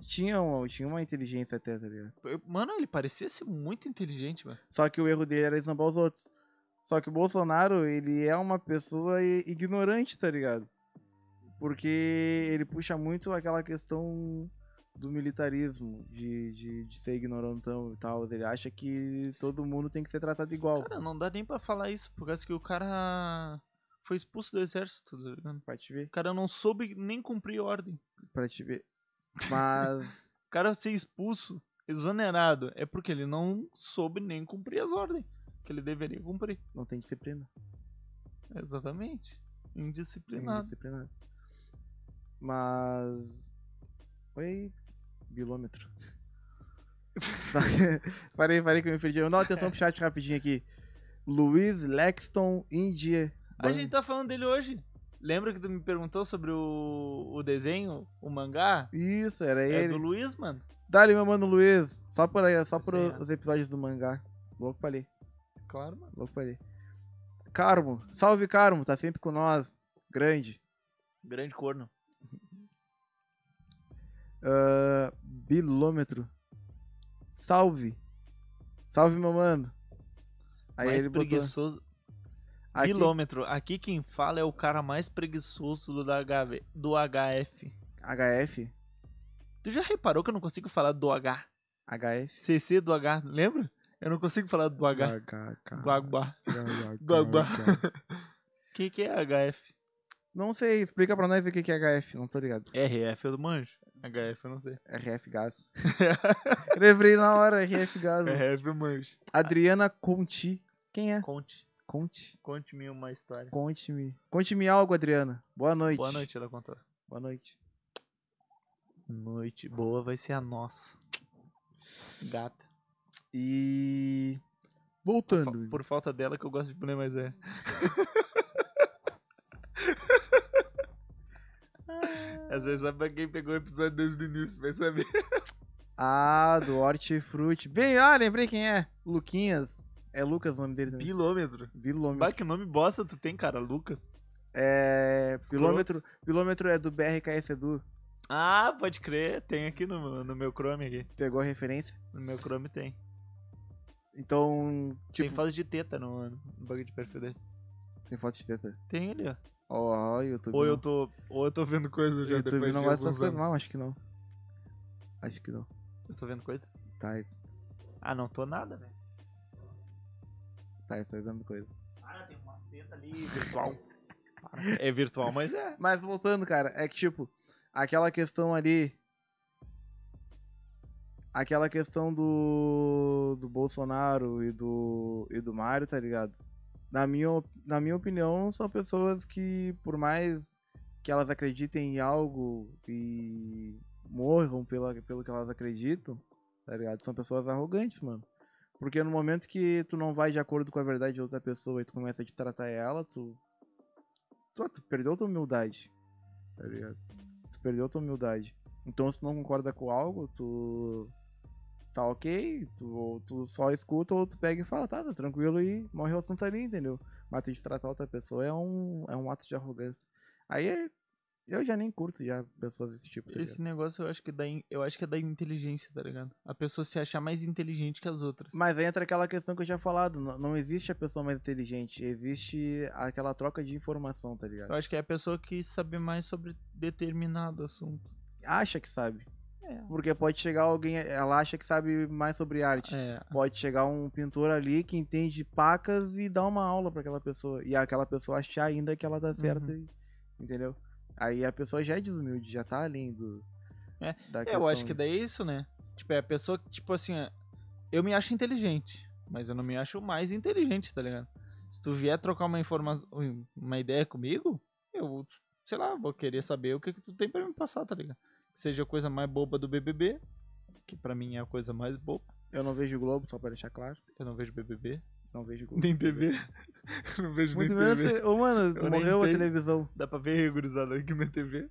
Tinha uma, tinha uma inteligência até, tá ligado? Mano, ele parecia ser muito inteligente, velho. Só que o erro dele era esnobar os outros. Só que o Bolsonaro, ele é uma pessoa ignorante, tá ligado? Porque ele puxa muito aquela questão do militarismo, de, de, de ser ignorantão e tal. Ele acha que todo mundo tem que ser tratado igual. Cara, não dá nem pra falar isso, por causa que o cara foi expulso do exército, tá ligado? Pra te ver, O cara não soube nem cumprir ordem. pra te ver. Mas, O cara ser expulso, exonerado, é porque ele não soube nem cumprir as ordens que ele deveria cumprir. não tem disciplina. Exatamente. Indisciplinado. indisciplinado. Mas. Oi, bilômetro. parei, parei que eu me perdi. Não, atenção pro chat rapidinho aqui. Luiz Lexton Indie. A gente tá falando dele hoje. Lembra que tu me perguntou sobre o, o desenho, o mangá? Isso, era É ele. do Luiz, mano. Dali, meu mano Luiz. Só por aí, só por Sim, é. os episódios do mangá. Louco pra ler, Claro, mano. louco pra ler. Carmo, salve Carmo, tá sempre com nós. Grande. Grande corno. Ah, bilômetro. Salve. Salve, meu mano. Aí mais ele botou. preguiçoso. Aqui, Quilômetro. Aqui quem fala é o cara mais preguiçoso do, HV, do HF. HF. Tu já reparou que eu não consigo falar do H? HF. CC do H, lembra? Eu não consigo falar do H. HK. Guaguá. HK. Guaguá. O que, que é HF? Não sei, explica pra nós o que que é HF, não tô ligado. RF eu manjo. HF eu não sei. RF Gás. Lembrei na hora, RF Gás. RF eu manjo. Adriana Conti. Quem é? Conte. Conte. Conte-me uma história. Conte-me. Conte-me algo, Adriana. Boa noite. Boa noite, ela contou. Boa noite. Noite boa vai ser a nossa. Gata. E. Voltando. Por falta dela que eu gosto de boné mais é. Às vezes sabe pra quem pegou o episódio desde o início, vai saber. Ah, do Hortifruti. Bem, ah, lembrei quem é. Luquinhas. É Lucas o nome dele também. Pilômetro. Bilômetro. Bah, que nome bosta tu tem, cara, Lucas. É. Escroto. Pilômetro, pilômetro é do BRKS Edu. Ah, pode crer, tem aqui no, no meu Chrome aqui. Pegou a referência. No meu Chrome tem. Então, tem tipo. foto de teta no, no bagulho de perfil dele. Tem foto de teta. Tem ali, ó. Ó, ó, YouTube. Ou eu tô, ou eu tô vendo coisa já YouTube depois não de gosta alguns dessas não, acho que não. Acho que não. Eu tô vendo coisa? Tá, Ah, não tô nada, velho. Tá, estou vendo coisa. Para, tem umas tetas ali virtual. É virtual, mas é. Mas voltando, cara, é que tipo, aquela questão ali. Aquela questão do. do Bolsonaro e do. e do Mário, tá ligado? Na minha, na minha opinião, são pessoas que, por mais que elas acreditem em algo e morram pela, pelo que elas acreditam, tá ligado? São pessoas arrogantes, mano. Porque no momento que tu não vai de acordo com a verdade de outra pessoa e tu começa a te tratar ela, tu. Tu, tu perdeu tua humildade. Tá ligado? Tu perdeu tua humildade. Então se tu não concorda com algo, tu. Tá ok, tu, tu só escuta ou tu pega e fala, tá, tá tranquilo e morre o assunto ali, entendeu? Mas tu tratar outra pessoa é um, é um ato de arrogância. Aí é- eu já nem curto já pessoas desse tipo, tá ligado? Esse negócio eu acho que dá, in- eu acho que é da inteligência, tá ligado? A pessoa se achar mais inteligente que as outras. Mas aí entra aquela questão que eu já falado, não, não existe a pessoa mais inteligente, existe aquela troca de informação, tá ligado? Eu acho que é a pessoa que sabe mais sobre determinado assunto. Acha que sabe. É. Porque pode chegar alguém, ela acha que sabe mais sobre arte. É. Pode chegar um pintor ali que entende pacas e dar uma aula pra aquela pessoa. E aquela pessoa achar ainda que ela tá certa, Uhum. e- entendeu? Aí a pessoa já é desumilde, já tá além do. É, eu acho que daí é isso, né? Tipo, é a pessoa que, tipo assim, é, eu me acho inteligente, mas eu não me acho mais inteligente, tá ligado? Se tu vier trocar uma informação, uma ideia comigo, eu, sei lá, vou querer saber o que, que tu tem pra me passar, tá ligado? Que seja a coisa mais boba do BBB, que pra mim é a coisa mais boba. Eu não vejo Globo, só pra deixar claro. Eu não vejo BBB, Não vejo Globo. nem TV. Não vejo Muito nem menos. TV. Ô, mano, Eu nem morreu a televisão. Dá pra ver regularizado aqui minha TV?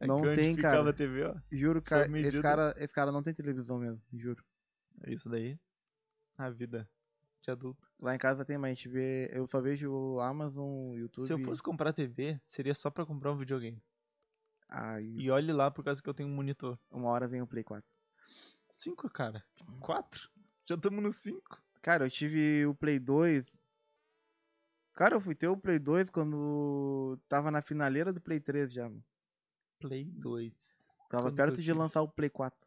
É Não onde tem, ficava cara. a TV, ó. Juro, Sob cara, esse cara, esse cara não tem televisão mesmo, juro. É isso daí. A vida de adulto. Lá em casa tem, mas a gente vê. Eu só vejo o Amazon, YouTube. Se eu fosse comprar TV, seria só pra comprar um videogame. Aí E olhe lá por causa que eu tenho um monitor. uma hora vem o Play 4. Cinco, cara. Quatro? Já estamos no cinco. Cara, eu tive o Play 2. Cara, eu fui ter o Play 2 quando tava na finaleira do Play 3 já, mano. Play 2. Tava Quando perto eu de lançar o Play 4.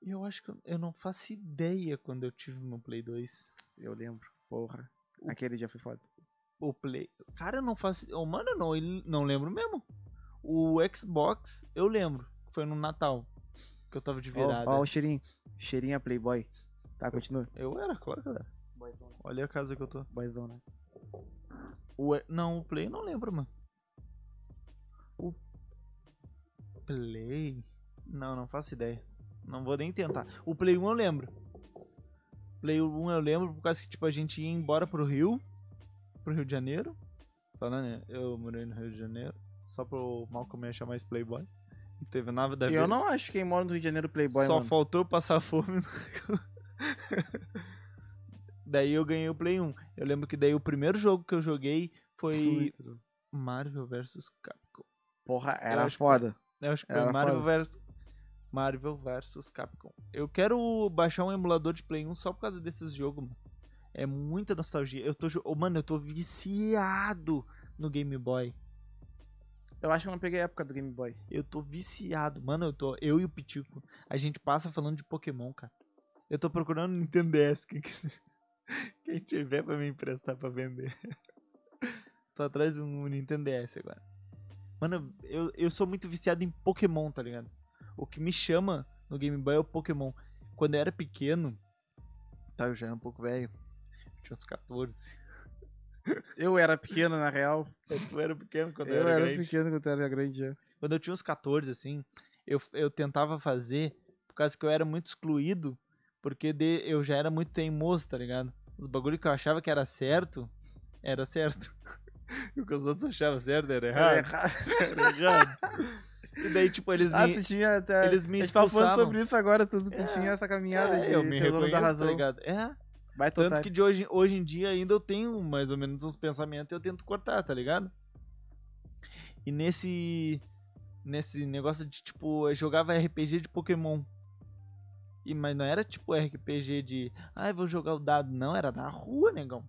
Eu acho que eu- eu não faço ideia quando eu tive meu Play 2. Eu lembro. Porra. O- Aquele dia foi foda. O Play. Cara, eu não faço. Oh, mano, eu não, não lembro mesmo. O Xbox, eu lembro. Foi no Natal. Que eu tava de Ó, virada. ó o cheirinho. Cheirinho a Playboy. Tá, continua. Eu era, claro que eu era. Olha a casa que eu tô. Boyzão, né? O, não, o Play eu não lembro, mano. O Play? Não, não faço ideia. Não vou nem tentar. O Play 1 eu lembro. Play 1 eu lembro por causa que tipo, a gente ia embora pro Rio. Pro Rio de Janeiro. Falando, né? Eu morei no Rio de Janeiro. Só pro Malcolm me achar mais Playboy. Não teve nada da Eu não acho que quem mora no Rio de Janeiro Playboy, Só mano. faltou passar fome. daí eu ganhei o Play 1. Eu lembro que daí o primeiro jogo que eu joguei foi Marvel vs Capcom. Porra, era que- foda. Eu acho que Era foi Marvel vs Marvel vs Capcom. Eu quero baixar um emulador de Play 1 só por causa desses jogos, mano. É muita nostalgia. Eu tô, oh, mano, eu tô viciado no Game Boy. Eu acho que eu não peguei a época do Game Boy. Eu tô viciado. Mano, eu tô. Eu e o Pitico. A gente passa falando de Pokémon, cara. Eu tô procurando Nintendo DS. Quem, que- quem tiver pra me emprestar pra vender. tô atrás de um Nintendo DS agora. Mano, eu, eu sou muito viciado em Pokémon, tá ligado? O que me chama no Game Boy é o Pokémon. Quando eu era pequeno. Tá, eu já era um pouco velho. Eu tinha uns 14. Eu era pequeno, na real. Tu era pequeno quando eu, Eu era, era grande. pequeno quando eu era grande já. Quando eu tinha uns 14, assim, eu, eu tentava fazer, por causa que eu era muito excluído, Porque de- eu já era muito teimoso, tá ligado? Os bagulho que eu achava que era certo, era certo. E o que os outros achavam certo era Era errado. errado. Era errado. E daí, tipo, eles Ah, me. tu tinha até. eles me gente tava falando expulsavam. sobre isso agora, tu, tu É. tinha essa caminhada É, de eu me reconheço, da tá razão. ligado? É. Vai Tanto que de hoje, hoje em dia ainda eu tenho mais ou menos uns pensamentos e eu tento cortar, tá ligado? E nesse. Nesse negócio de tipo, eu jogava RPG de Pokémon. E, mas não era tipo RPG de. Ah, eu vou jogar o dado. Não, era na rua, negão.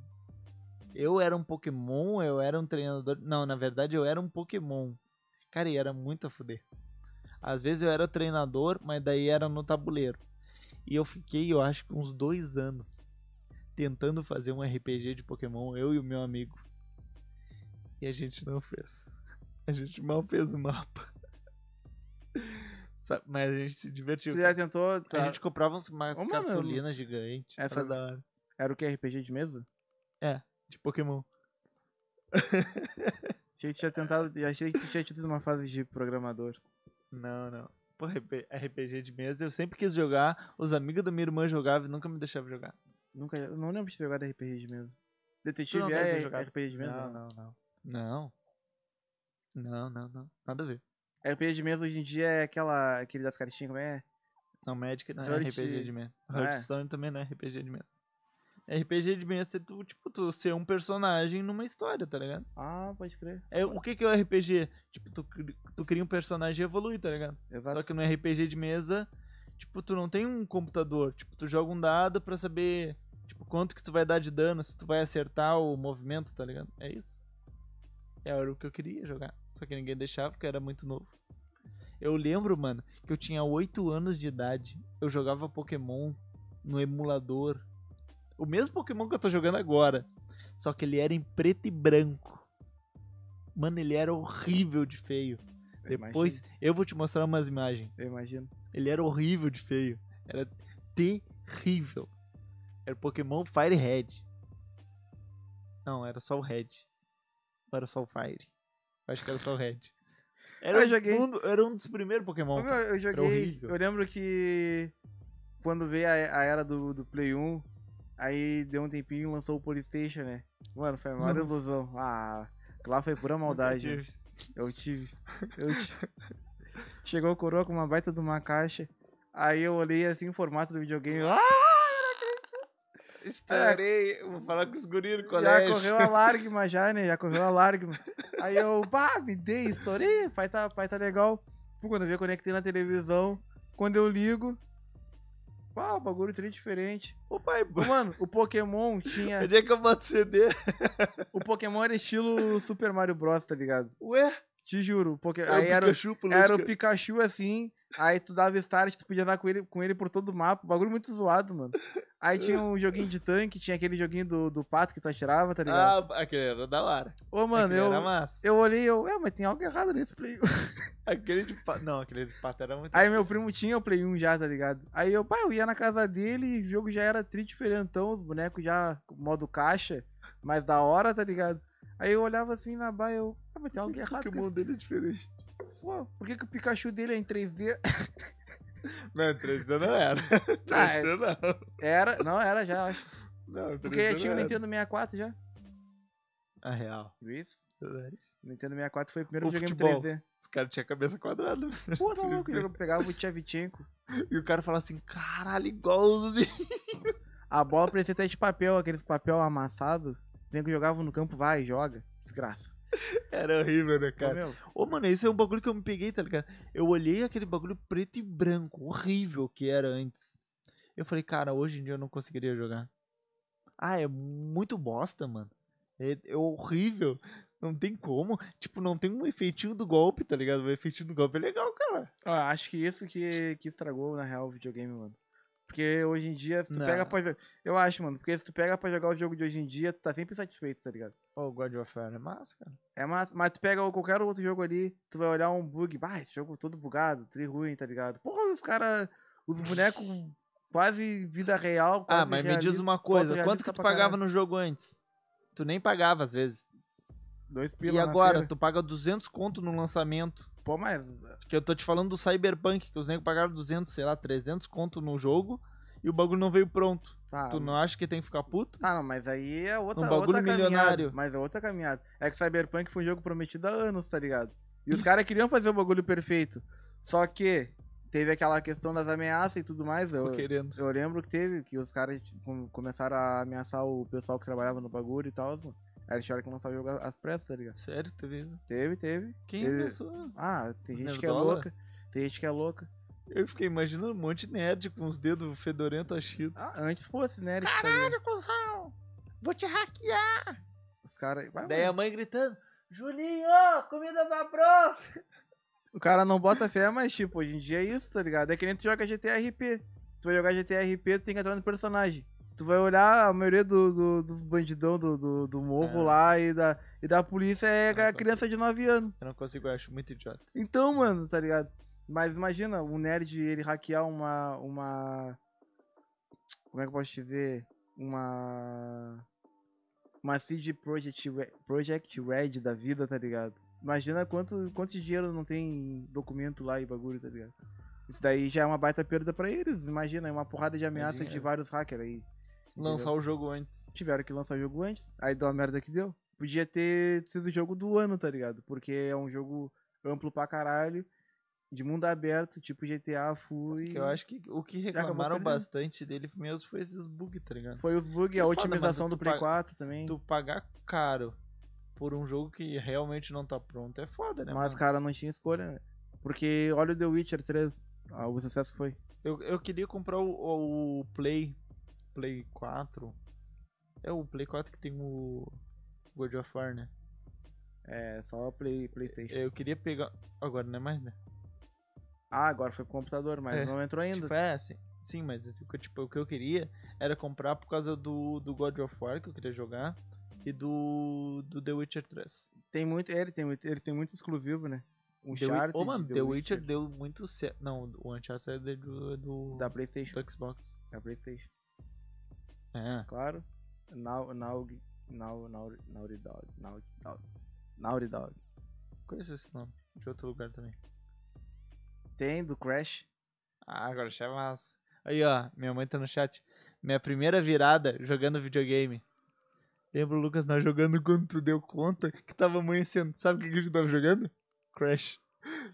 Eu era um Pokémon, eu era um treinador. Não, na verdade eu era um Pokémon. Cara, e era muito a fuder. Às vezes eu era treinador, mas daí era no tabuleiro. E eu fiquei, eu acho que uns dois anos tentando fazer um RPG de Pokémon, eu e o meu amigo. E a gente não fez. A gente mal fez o mapa. Mas a gente se divertiu. Tu já tentou. A tá- gente comprava uns- umas Ô, mano, cartolinas gigantes. essa- Era da hora. Era o que? RPG de mesa? De Pokémon. Achei que tu tinha tentado. Achei que tu tinha tido uma fase de programador. Não, não. Pô, RP RPG de mesa, eu sempre quis jogar. Os amigos da minha irmã jogavam e nunca me deixavam jogar. Nunca. eu Não lembro de ter jogado RPG de mesa. Detetive é. RPG de mesa? Não, não, não. Não. Não, não, não. Nada a ver. RPG de mesa hoje em dia é aquela, aquele das cartinhas, como é? Não, Magic não é RPG de mesa. não é? Hearthstone também não é RPG de mesa. RPG de mesa é tu, tipo, tu ser um personagem numa história, tá ligado? Ah, pode crer. É, o que que é o RPG? Tipo, tu, tu cria um personagem e evolui, tá ligado? Exato. Só que no RPG de mesa, tipo, tu não tem um computador. Tipo, tu joga um dado pra saber, tipo, quanto que tu vai dar de dano, se tu vai acertar o movimento, tá ligado? É isso. Era o que eu queria jogar. Só que ninguém deixava porque eu era muito novo. Eu lembro, mano, que eu tinha 8 anos de idade. Eu jogava Pokémon no emulador. O mesmo Pokémon que eu tô jogando agora. Só que ele era em preto e branco. Mano, ele era horrível de feio. Eu Depois eu vou te mostrar umas imagens. imagino, Eu imagino. Ele era horrível de feio. Era terrível. Era Pokémon Fire Red. Não, era só o Red. Ou era só o Fire? Eu acho que era só o Red. Era, Eu um joguei. mundo- era um dos primeiros Pokémon. Ô, meu, eu joguei. Eu lembro que quando veio a, a era do, do Play 1, aí deu um tempinho e lançou o Polystation, né? Mano, foi a maior Nossa. ilusão. Ah, lá foi pura maldade. né? Eu tive. Eu tive. Chegou o coroa com uma baita de uma caixa. Aí eu olhei assim o formato do videogame. Ah, Estourei. Vou falar com os guris do já colégio. correu a lágrima já, né? Já correu a lágrima. Aí eu, pá, me dei, estourei. Pai tá, pai tá legal. Pô, quando eu vi, conectei na televisão. Quando eu ligo. Pá, o bagulho tá diferente. Ô pai, Mano, o Pokémon tinha. onde é que eu boto CD? O Pokémon era estilo Super Mario Bros, tá ligado? Ué? Te juro. Porque... É o Aí era, Pikachu era o Pikachu assim. Aí tu dava start, tu podia andar com ele, com ele por todo o mapa. Bagulho muito zoado, mano. Aí tinha um joguinho de tanque, tinha aquele joguinho do, do pato que tu atirava, tá ligado? Ah, aquele era da hora. Ô, mano, aquele eu, era massa. eu olhei e eu, é, mas tem algo errado nesse Play 1. Aquele de pato. Não, aquele de pato era muito. Aí meu primo tinha o Play 1 já, tá ligado? Aí eu, pai, eu ia na casa dele e o jogo já era tri diferentão, os bonecos já modo caixa, mais da hora, tá ligado? Aí eu olhava assim na baia, eu, ah, mas tem algo errado com Pokémon dele é diferente. Pô, por que, que o Pikachu dele é em 3D? Não, 3D não era. Ah, 3D não. Era, não, era já, acho. Não, 3D Porque já tinha o. Nintendo 64 já. A real. Viu isso? Verdade. O Nintendo 64 foi o primeiro O videogame futebol. 3D. Os caras tinham a cabeça quadrada. Pô, tá louco, eu pegava o Tchevchenko. E o cara falava assim, caralho, igualzinho. A bola parecia até de papel, aqueles papel amassado. Nem que jogava no campo, vai, joga. Desgraça. Era horrível, né, Ô, cara? Ô, mano, esse é um bagulho que eu me peguei, tá ligado? Eu olhei aquele bagulho preto e branco, horrível que era antes. Eu falei, cara, hoje em dia eu não conseguiria jogar. Ah, é muito bosta, mano. É, é horrível. Não tem como. Tipo, não tem um efeitinho do golpe, tá ligado? O efeitinho do golpe é legal, cara. ó, acho que isso que, que estragou, na real, o videogame, mano. Porque hoje em dia, se tu Não. pega pra jogar. Eu acho, mano, porque se tu pega pra jogar o jogo de hoje em dia, tu tá sempre satisfeito, tá ligado? Ô, God of War é massa, cara. É massa, mas tu pega qualquer outro jogo ali, tu vai olhar um bug, bah, esse jogo todo bugado, tri ruim, tá ligado? Porra, os caras, os bonecos quase vida real, quase Ah, mas me diz realista, uma coisa, quanto que tu pagava caralho. no jogo antes? Tu nem pagava às vezes. Dois E pila na agora, feira. tu paga 200 conto no lançamento. Pô, mas Que eu tô te falando do Cyberpunk, que os negros pagaram 200, sei lá, 300 conto no jogo. E o bagulho não veio pronto. Tá, Tu não acha que tem que ficar puto? Ah, não, mas aí é outra, Um bagulho outra caminhada. milionário. Mas é outra caminhada. É que Cyberpunk foi um jogo prometido há anos, tá ligado? E os caras queriam fazer o bagulho perfeito. Só que teve aquela questão das ameaças e tudo mais. Tô Eu, querendo. eu lembro que teve, que os caras tipo, começaram a ameaçar o pessoal que trabalhava no bagulho e tal. Aí eles tiveram que lançar o jogo às pressas, tá ligado? Sério, teve. Teve, teve. Quem Ele- pensou? Ah, tem Os gente que é nerdola? louca. Tem gente que é louca. Eu fiquei imaginando um monte de nerd com os dedos fedorentos achidos. Ah, antes fosse, né? Eles, tá ligado? cuzão! Vou te hackear! Os caras. vai, Daí a mãe gritando: Julinho, comida tá pronta! O cara não bota fé, mas tipo, hoje em dia é isso, tá ligado? É que nem tu joga GTRP. Tu vai jogar GTRP, tu tem que entrar no personagem. Tu vai olhar a maioria do, do- dos bandidão do, do, do morro É. lá e da, e da polícia é a criança de 9 anos. Eu não consigo, eu acho muito idiota. Então, mano, tá ligado? Mas imagina, um nerd ele hackear uma. uma. Como é que eu posso dizer? Uma. Uma CD Project, Project Red da vida, tá ligado? Imagina quanto, quanto dinheiro não tem documento lá e bagulho, tá ligado? Isso daí já é uma baita perda pra eles. Imagina, é uma porrada de ameaça de vários hackers aí. Lançar o jogo antes. Tiveram que lançar o jogo antes, aí deu a merda que deu. Podia ter sido o jogo do ano, tá ligado? Porque é um jogo amplo pra caralho, de mundo aberto, tipo GTA. Que eu acho que o que reclamaram bastante dele mesmo foi esses bugs, tá ligado? Foi os bugs, a foda, otimização do Play paga- 4 também. Tu pagar caro por um jogo que realmente não tá pronto é foda, né? mas, mano? cara, não tinha escolha, né? Porque olha o The Witcher 3, ah, o sucesso que foi. Eu, eu queria comprar o, o Play. Play 4. É o Play 4 que tem o God of War, né? É, só Play, Playstation. Eu queria pegar. Agora não é mais, né? Ah, agora foi pro computador, mas É, não entrou ainda. Tipo, é, sim, sim, mas tipo, tipo, o que eu queria era comprar por causa do, do God of War que eu queria jogar e do, do The Witcher 3. Tem muito, ele tem muito, ele tem muito exclusivo, né? Um The, Wi- chart Ô, mano, The, Witcher deu muito certo. Não, o Uncharted é do, do, da Playstation, do Xbox. da Playstation. É. Claro. Now, now, now, now, Naughty Dog, Naughty Dog, Naughty Dog. Conheço esse nome. De outro lugar também. Tem do Crash. Ah, agora é massa. Aí, ó, minha mãe tá no chat. Minha primeira virada jogando videogame. Lembra, Lucas, nós jogando quando tu deu conta que tava amanhecendo. Sabe o que que a gente tava jogando? Crash.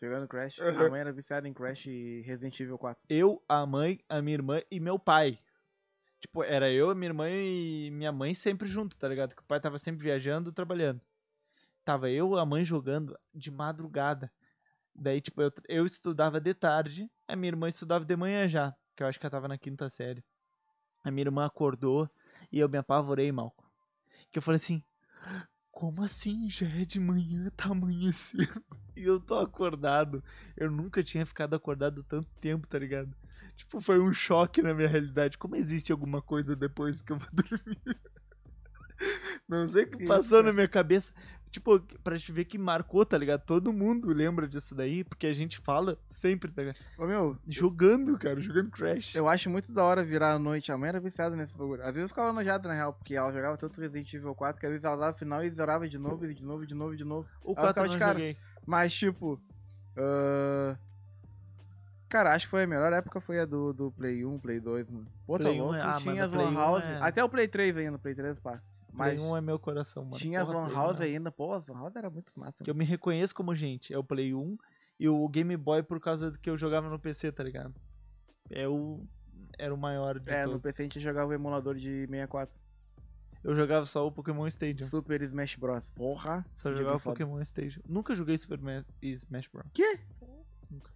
Jogando Crash. Uhum. A mãe era viciada em Crash e Resident Evil 4. Eu, a mãe, a minha irmã e meu pai. Tipo, era eu, a minha irmã e minha mãe sempre junto, tá ligado? Que o pai tava sempre viajando, trabalhando. Tava eu, a mãe jogando de madrugada. Daí, tipo, eu, eu estudava de tarde, a minha irmã estudava de manhã já, que eu acho que ela tava na quinta série. A minha irmã acordou e eu me apavorei, Malco. Que eu falei assim, como assim? Já é de manhã, tá amanhecendo. E eu tô acordado. Eu nunca tinha ficado acordado tanto tempo, tá ligado? Tipo, foi um choque na minha realidade. Como existe alguma coisa depois que eu vou dormir? Não sei o que passou na minha cabeça. Tipo, pra te ver que marcou, tá ligado? Todo mundo lembra disso daí, porque a gente fala sempre, tá ligado? Ô meu, Jogando, cara, jogando Crash. eu acho muito da hora virar a noite. A mãe era viciada nesse bagulho. Às vezes eu ficava nojado na real, porque ela jogava tanto Resident Evil 4 que às vezes ela dava final e zerava de novo, e de novo, de novo, de novo. O ela 4 ficava eu de cara. joguei. Mas tipo. ah, Cara, acho que foi a melhor época foi a do, do Play 1, Play 2, mano. Pô, tá Play 1 louco. é- ah, tinha mano, as Play Lan 1 House. é- Até o Play 3 ainda, Play 3, pá. Mas Play 1 é meu coração, mano. tinha Porra, Play House 1 ainda. Pô, Lan House era muito massa. Que eu me reconheço como gente. É o Play 1 e o Game Boy por causa do que eu jogava no PC, tá ligado? É o. Era o maior de É, todos. no PC a gente jogava o emulador de 64. Eu jogava só o Pokémon Stadium. Super Smash Bros. Porra. Só que jogava foda. Pokémon Stadium. Nunca joguei Super Ma- Smash Bros. Quê? Nunca.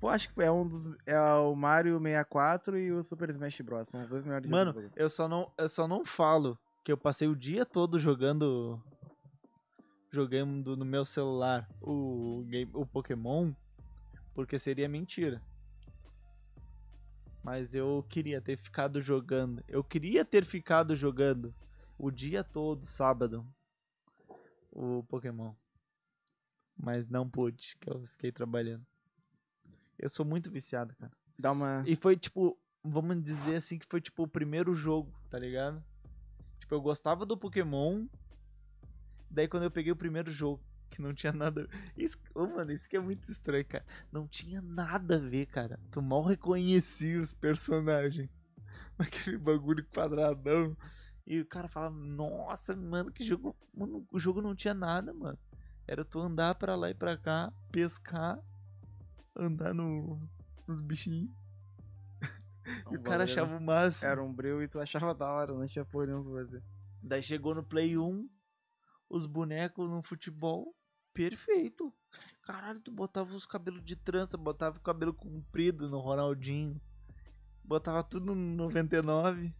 Pô, acho que é um dos. É o Mario 64 e o Super Smash Bros. São os dois melhores Mano, jogos eu só não, eu só não falo que eu passei o dia todo jogando jogando no meu celular o game, o Pokémon, porque seria mentira. Mas eu queria ter ficado jogando. Eu queria ter ficado jogando o dia todo, sábado, o Pokémon. Mas não pude, que eu fiquei trabalhando. Eu sou muito viciado, cara. Dá uma. E foi tipo, vamos dizer assim que foi tipo o primeiro jogo, tá ligado? Tipo, eu gostava do Pokémon. Daí quando eu peguei o primeiro jogo, que não tinha nada. Isso, ô, mano, isso que é muito estranho, cara. Não tinha nada a ver, cara. Tu mal reconhecia os personagens. naquele bagulho quadradão. E o cara fala, nossa, mano, que jogo. Mano, o jogo não tinha nada, mano. Era tu andar pra lá e pra cá, pescar, andar no, nos bichinhos. E o cara achava o máximo. Era um breu e tu achava da hora, não tinha porra nenhuma pra fazer. Daí chegou no Play 1, os bonecos no futebol, perfeito. Caralho, tu botava os cabelos de trança, botava o cabelo comprido no Ronaldinho. Botava tudo no 99.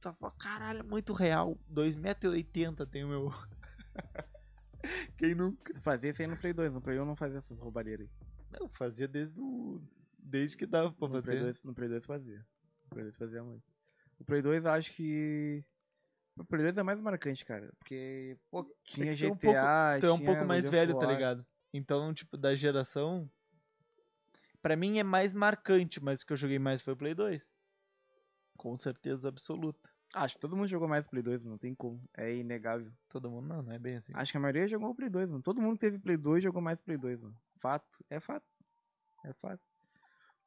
Tava, caralho, muito real. 2,80m tem o meu. Quem nunca? Fazia isso aí no Play 2, no Play 1 não fazia essas roubadeiras aí. Eu fazia desde o... Desde que dava pra No Play, fazer. 2, no Play 2 fazia. No Play 2 fazia muito. O Play 2 eu acho que. O Play 2 é mais marcante, cara. Porque, pô, tinha é um GTA. Tu é um pouco mais velho, tá ligado? Então, tipo, da geração. Pra mim é mais marcante, mas o que eu joguei mais foi o Play 2. Com certeza absoluta. Acho que todo mundo jogou mais Play 2, não tem como. É inegável. Todo mundo não, não é bem assim. Acho que a maioria jogou o Play 2, mano. Todo mundo teve Play 2 e jogou mais Play 2, mano. Fato. É fato. É fato.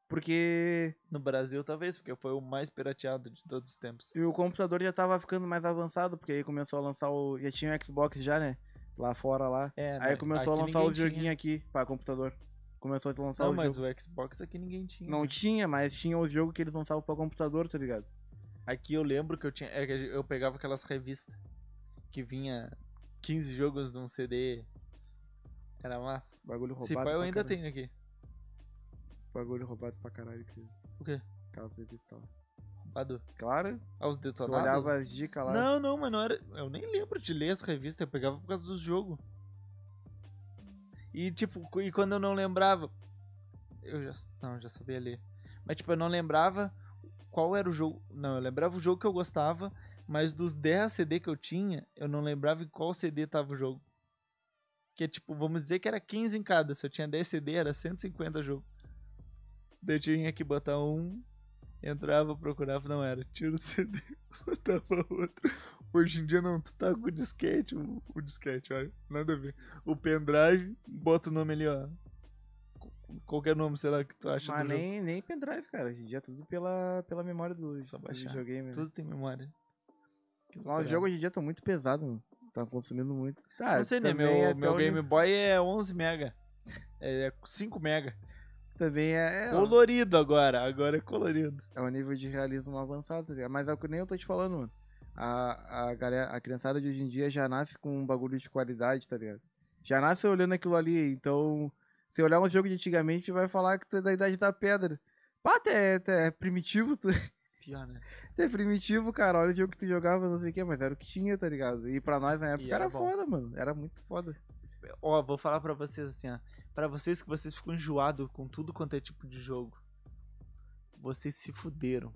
Porque No Brasil, talvez, porque foi o mais pirateado de todos os tempos. e o computador já tava ficando mais avançado, porque aí começou a lançar o. Já tinha o Xbox já, né? Lá fora lá. É, Aí né? começou Aqui a lançar o tinha. joguinho aqui pra computador. Começou a lançar Não, o mas jogo. o Xbox aqui ninguém tinha. Não tinha, mas tinha os jogos que eles lançavam pra computador, tá ligado? Aqui eu lembro que eu tinha. é eu pegava aquelas revistas que vinha 15 jogos num CD. Era massa. Bagulho roubado. Se pá, eu ainda tenho aqui. Bagulho roubado pra caralho. Que... O quê? Revistas lá. Badu. Claro, Ah, os tu detonados? olhava as dicas lá. Não, não, mas não era. Eu nem lembro de ler as revistas, eu pegava por causa dos jogos. E tipo, cu- e quando eu não lembrava. Eu já. Não, eu já sabia ler. Mas tipo, eu não lembrava qual era o jogo. Não, eu lembrava o jogo que eu gostava, mas dos 10 CD que eu tinha, eu não lembrava em qual CD tava o jogo. Que tipo, vamos dizer que era 15 em cada. Se eu tinha 10 CD, era 150 jogo. Daí eu tinha que botar um, entrava, procurava, não era. Tira o CD, botava outro. Hoje em dia não, tu tá com o disquete, o, o disquete, olha, nada a ver. O pendrive, bota o nome ali, ó. Qu- Qualquer nome, sei lá, que tu acha Mas do jogo. nem, nem pendrive, cara. Hoje em dia é tudo pela, pela memória do, Só do baixar. videogame. né? Tudo tem memória. Os jogos hoje em dia estão muito pesados, mano. Tá consumindo muito. Tá, Não sei, né? Meu, é meu Game Boy é 11 mega. É 5 mega. Também é, é, Colorido agora. Agora é colorido. é um nível de realismo avançado, tá ligado? Mas é o que nem eu tô te falando, mano. A, a, galera, a criançada de hoje em dia já nasce com um bagulho de qualidade, tá ligado? Já nasce olhando aquilo ali, então. Se olhar um jogo de antigamente, vai falar que tu é da idade da pedra. Pá, tu é, é primitivo, tu, Pior, né? tu é primitivo, cara. Olha o jogo que tu jogava, não sei o que, mas era o que tinha, tá ligado? E pra nós na época era era, bom. foda, mano. Era muito foda. Ó, vou falar pra vocês assim, ó. Pra vocês que vocês ficam enjoados com tudo quanto é tipo de jogo. Vocês se fuderam.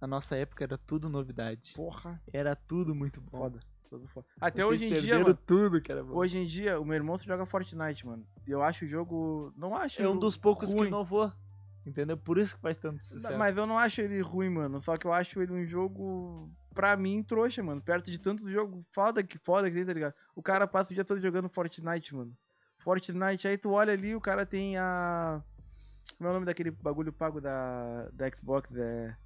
Na nossa época era tudo novidade. Porra, Era tudo muito bom. foda. Tudo foda. Até Vocês hoje em dia, mano. tudo que era bom. Hoje em dia, o meu irmão se joga Fortnite, mano. Eu acho o jogo. Não acho. é um dos poucos que ruim. inovou. Entendeu? Por isso que faz tanto sucesso. Mas eu não acho ele ruim, mano. Só que eu acho ele um jogo, pra mim, trouxa, mano. Perto de tantos jogos foda que foda que tem, tá ligado? O cara passa o dia todo jogando Fortnite, mano. Fortnite, aí tu olha ali, o cara tem a. Como é o nome daquele bagulho pago da, da Xbox? É.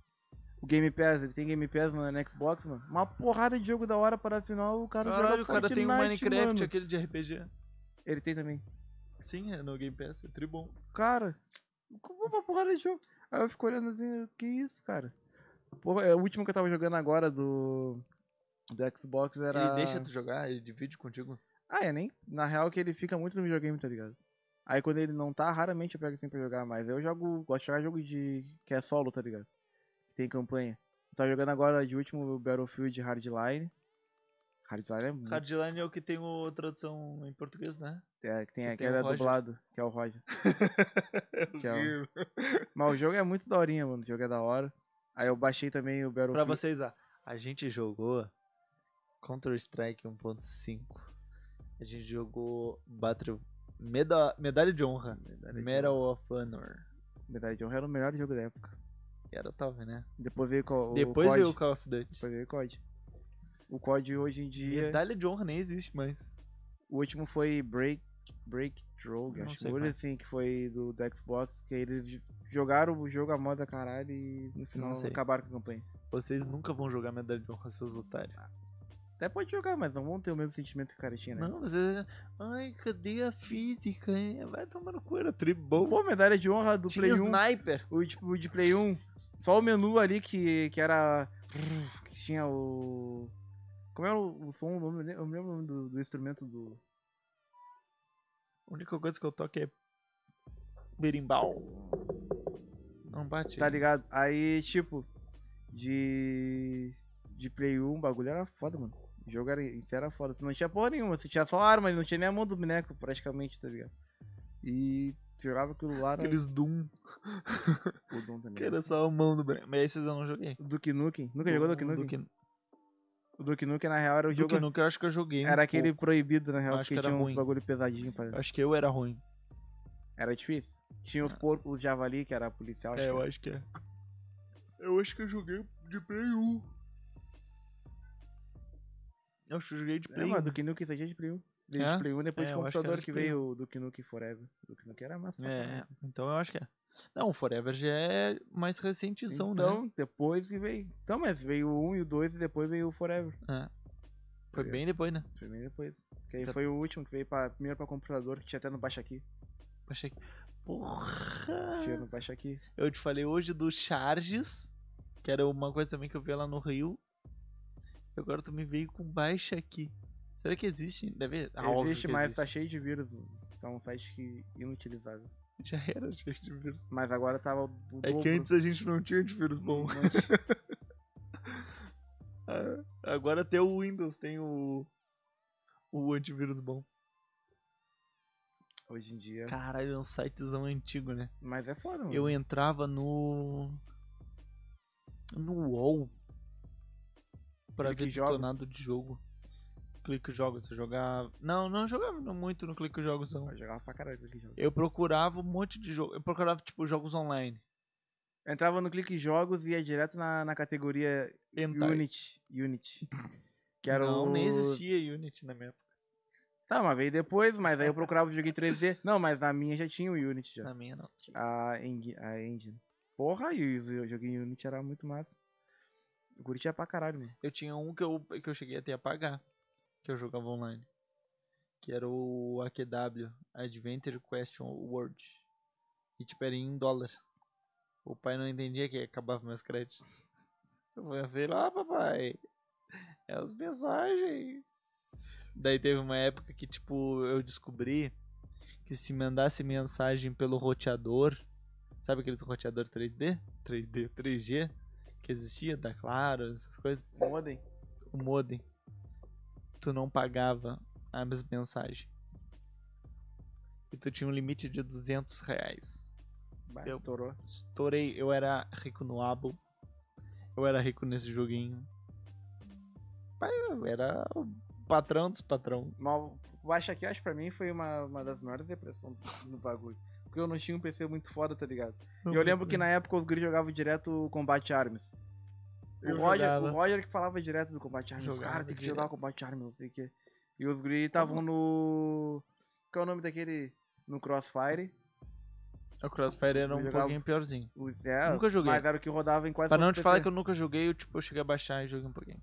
O Game Pass, ele tem Game Pass no, no Xbox, mano. Uma porrada de jogo da hora para final, o cara Caralho, joga o cara Fortnite, tem o Minecraft, mano. aquele de RPG. Ele tem também. Sim, é no Game Pass, é tribom. Cara, uma porrada de jogo. Aí eu fico olhando assim, que isso, cara? Porra, é, o último que eu tava jogando agora do. Do Xbox era. Ele deixa tu jogar, ele divide contigo. Ah, é nem. Na real que ele fica muito no videogame, tá ligado? Aí quando ele não tá, raramente eu pego assim pra jogar, mas eu jogo. Gosto de jogar jogo de. que é solo, tá ligado? Que tem campanha. Eu tava jogando agora de último Battlefield Hardline. Hardline é muito. Hardline é o que tem o tradução em português, né? É, que tem que tem o é dublado, que é o Roger. Que é o-. Mas o jogo é muito daorinha, mano. O jogo é da hora. Aí eu baixei também o Pra Battlefield. vocês, ó, a gente jogou Counter-Strike 1.5. A gente jogou Battle... Meda... Medalha de Honra. Medalha de Medal of Honor. Medalha de Honra era o melhor jogo da época. Era top, né? Depois veio o Depois COD. veio o Call of Duty. Depois veio o COD. O COD hoje em dia. Medalha de Honra nem existe mais. O último foi Break. Breakthrough, acho que é. assim, que foi do, do Xbox, que eles jogaram o jogo a moda caralho e no final acabaram com a campanha. Vocês nunca vão jogar medalha de honra, seus otários. Até pode jogar, mas não vão ter o mesmo sentimento que o cara tinha, né? Não, vocês. Ai, cadê a física? hein? Vai tomar no cu, era tribom. Pô, medalha de honra do Tinha Play 1. sniper. O de, o de Play 1, só o menu ali que, que era. Que tinha o. Como era o, o som? Eu não lembro o nome do, do instrumento do. A única coisa que eu toco é. Berimbau. Não bate. Tá ligado? Aí, tipo, de. De Play 1, o bagulho era foda, mano. O jogo era, isso era foda. Tu não tinha porra nenhuma, você tinha só arma, não tinha nem a mão do boneco, praticamente, tá ligado? E jogava aquilo lá no Aqueles Doom. o Doom também. Que era só a mão do boneco. Mas esses eu não joguei. O Duke Nukem. Nunca jogou Duke Nukem? Duke, O Duke Nukem, na real, era o jogo. Duke Nukem eu acho que eu joguei. um Era aquele pouco. proibido, na real, Acho que tinha uns ruim. bagulho pesadinho pra... Acho que eu era ruim. Era difícil. Tinha os porcos, os javali, que era policial. acho é, que eu era. acho que é. Eu acho que eu joguei de Play 1. Eu acho que eu joguei de É, Play 1. mas Duke Nukem isso aí é de Play 1. Veio É? de Play 1, depois É, que era computador que, Play veio o Duke Nukem Forever. Duke Nukem era massa É, então eu acho que é. Não, o Forever já é mais recentezão, Então, né? depois que veio... Então, mas veio o 1 e o 2 e depois veio o Forever. É. Foi bem depois, né? Foi bem depois. Que aí Já- foi o último que veio pra, primeiro pra computador, que tinha até no Baixa Aqui. Achei que. Porra! Tinha no Baixa Aqui. Eu te falei hoje do Charges, que era uma coisa também que eu vi lá no Rio. E agora tu me veio com baixa aqui. Será que existe? Deve ah, Existe, mas existe. tá cheio de vírus. Tá um site que inutilizável. Já era cheio de vírus. Mas agora tava o, o É que dobro. antes a gente não tinha antivírus bom. Ah, Agora até o Windows tem o. O antivírus bom. Hoje em dia. Caralho, é um sitezão antigo, né? Mas é foda, mano. Eu entrava no. No UOL. Pra Clique ver detonado de jogo. Clique jogos, eu jogava. Não, não jogava muito no Clique Jogos, não. Eu jogava pra caralho aquele jogo. Eu procurava um monte de jogo. Eu procurava, tipo, jogos online. Eu entrava no Clique Jogos e ia direto na, na categoria Hentai. Unity. Unity. Que era não, os... nem existia Unity na minha época. Tá, mas veio depois, mas aí eu procurava o jogo em 3D. Não, mas na minha já tinha o Unity já. Na minha não. A, Eng- a Engine. Porra, e o jogo em Unity era muito massa. O Guri é pra caralho, mano. Eu tinha um que eu, que eu cheguei até a pagar. Que eu jogava online. Que era o AQW, Adventure Question World. E tipo, era em dólar. O pai não entendia que acabava meus créditos. Eu falei lá, papai. É as mensagens. Daí teve uma época que, tipo, eu descobri que se mandasse mensagem pelo roteador, sabe aqueles roteador 3D? 3D, 3G? Que existia, da Claro, essas coisas Modem. o modem, tu não pagava as mensagens. E tu tinha um limite de 200 reais. Bah, Eu- estourou. Estourei, eu era rico no abo. Eu era rico nesse joguinho. Eu era o patrão dos patrão. Mas o Baixa aqui, acho que pra mim foi uma, uma das maiores depressões no bagulho. Porque eu não tinha um PC muito foda, tá ligado? E eu lembro que na época os guris jogavam direto o Combate Arms. O Roger, o Roger que falava direto do Combate Arms. Os caras tem que jogar o Combate Arms, não sei o que. E os guris estavam no. Qual é o nome daquele. No Crossfire. O Crossfire era um jogava- pouquinho piorzinho. Os- é, Nunca joguei. Mas era o que rodava em quase Pra não te falar que eu nunca joguei, eu, tipo, eu cheguei a baixar e joguei um pouquinho.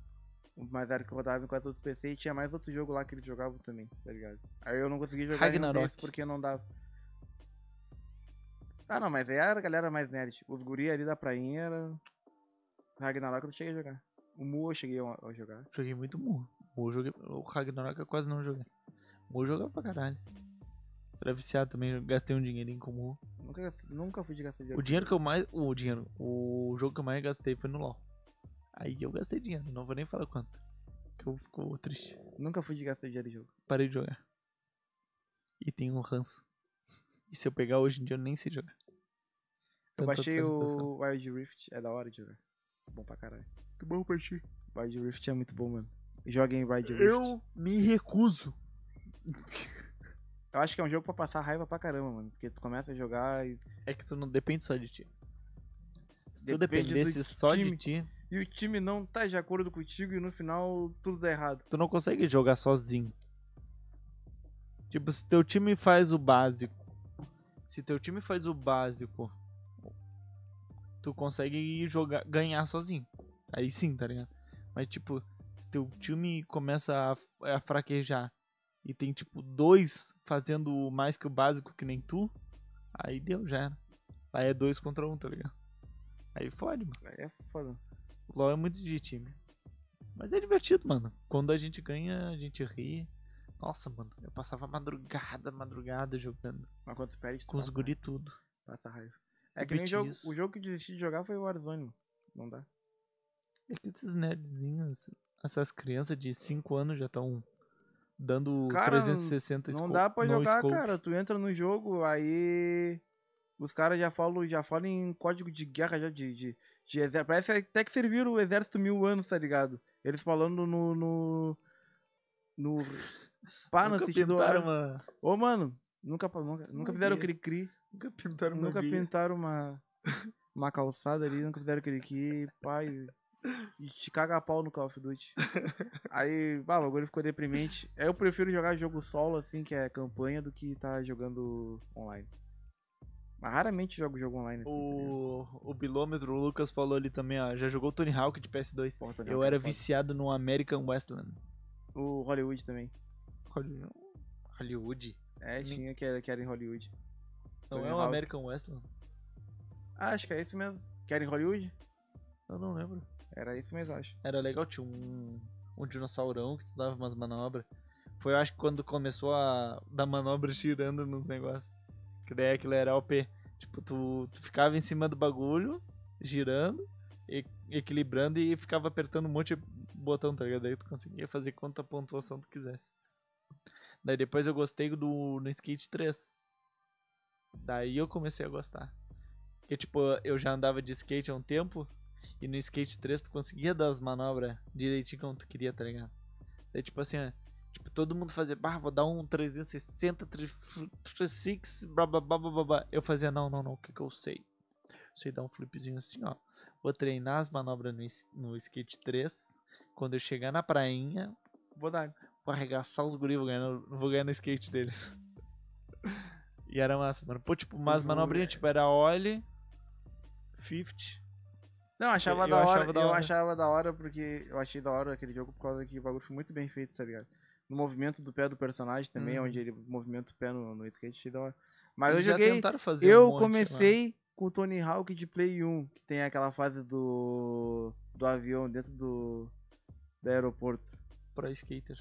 Mas era o que rodava em quase todos os PC e tinha mais outro jogo lá que eles jogavam também, tá ligado? Aí eu não consegui jogar nenhum Ragnarok. desses porque não dava. Ah não, mas aí era a galera mais nerd. Os guri ali da prainha era. Ragnarok eu não cheguei a jogar. O Mu eu cheguei a a jogar. Joguei muito Mu. Mu eu joguei. O Ragnarok eu quase não joguei. Mu eu jogava pra caralho. Era viciado também, eu gastei um dinheirinho com o Mu. Nunca, nunca fui de gastar dinheiro. O dinheiro que eu mais. O dinheiro. O jogo que eu mais gastei foi no LOL. Aí eu gastei dinheiro, não vou nem falar quanto. Que eu fico triste. Nunca fui de gastar dinheiro em jogo. Parei de jogar. E tenho um ranço. E se eu pegar hoje em dia eu nem sei jogar. Eu Tanta baixei o Wild Rift, é da hora de jogar. Bom pra caralho. Que bom pra ti. Wild Rift é muito bom, mano. Joguem Wild Rift. Eu me recuso. Eu acho que é um jogo pra passar raiva pra caramba, mano. Porque tu começa a jogar e, É que tu não depende só de ti. Se tu Depende dependesse só time. de ti, e o time não tá de acordo contigo e no final tudo dá errado. tu não consegue jogar sozinho. Tipo, se teu time faz o básico. Se teu time faz o básico, tu consegue jogar, ganhar sozinho. Aí sim, tá ligado? Mas tipo, se teu time começa a, a fraquejar e tem tipo dois fazendo mais que o básico que nem tu, aí deu já. Era. Aí é dois contra um, tá ligado? Aí fode, mano. Aí é foda. O LoL é muito de time. Mas é divertido, mano. Quando a gente ganha, a gente ri. Nossa, mano, eu passava madrugada, madrugada jogando. Mas quando tu perde, tu Com os guri tudo. Passa raiva. É que nem o jogo, o jogo que eu desisti de jogar foi o Warzone. mano. Não dá. É que esses nerdzinhos, essas crianças de 5 anos já estão dando Cara, 360 Não dá pra jogar, scope. cara. Tu entra no jogo, aí. Os caras já falam, já falam em código de guerra já de, de, de exército. Parece até que serviram o exército mil anos, tá ligado? Eles falando no. no. no pá, no sentido. pintaram uma... Ô, mano, nunca, nunca, nunca fizeram cri-cri. Nunca pintaram uma Nunca pintaram uma. Uma calçada ali, nunca fizeram cri-cri, pai. E te caga a pau no Call of Duty. Aí, bah, o bagulho ficou deprimente. Eu prefiro jogar jogo solo, assim, que é campanha, do que tá jogando online. Mas raramente jogo jogo online, assim. tá? O, o bilômetro, o Lucas falou ali também, ó. Já jogou Tony Hawk de PS2. Porra, Eu Hawk é era viciado no American Westland. O Hollywood também. Hollywood? É, Nem- tinha que era, que era em Hollywood. Não Tony é o Hawk. American Westland? Ah, acho que é esse mesmo. Que era em Hollywood? Eu não lembro. Era esse mesmo, acho. Era legal, tinha um, um dinossaurão que tu dava umas manobras. Foi, eu acho que quando começou a dar manobra girando nos negócios. Que daí aquilo era OP. Tipo, tu, tu ficava em cima do bagulho, girando, e- equilibrando e ficava apertando um monte de botão, tá ligado? Daí tu conseguia fazer quanta pontuação tu quisesse. Daí depois eu gostei do no Skate 3. Daí eu comecei a gostar. Porque, tipo, eu já andava de skate há um tempo. E no Skate 3 tu conseguia dar as manobras direitinho como tu queria, tá ligado? Daí, tipo assim, tipo, todo mundo fazia, bah, vou dar um 360, 360, blá blá blá blá blá. Eu fazia, não, não, não, o que que eu sei? Sei dar um flipzinho assim, ó. Vou treinar as manobras no, no Skate 3. Quando eu chegar na prainha, Vou dar. vou arregaçar os guris, vou ganhar vou ganhar no skate deles. E era massa, mano. Pô, tipo, umas vou- manobrinhas, tipo, era ollie, 50. Não, eu achava Eu da hora. achava da eu hora. achava da hora porque eu achei da hora aquele jogo por causa que o bagulho foi muito bem feito, tá ligado? No movimento do pé do personagem também, Uhum. onde ele movimenta o pé no, no skate, achei da hora. Mas eu Eles já joguei. Eu um monte, comecei com o Tony Hawk de Play 1, que tem aquela fase do. do avião dentro do. do aeroporto. Pro skater.